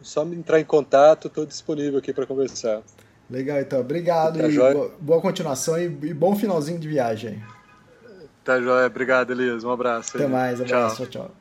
só me entrar em contato, tô disponível aqui para conversar. Legal, então. Obrigado tá e boa, boa, continuação e, e, bom finalzinho de viagem. Tá joia. Obrigado, Elias. Um abraço. Até mais. Abraço. tchau. tchau.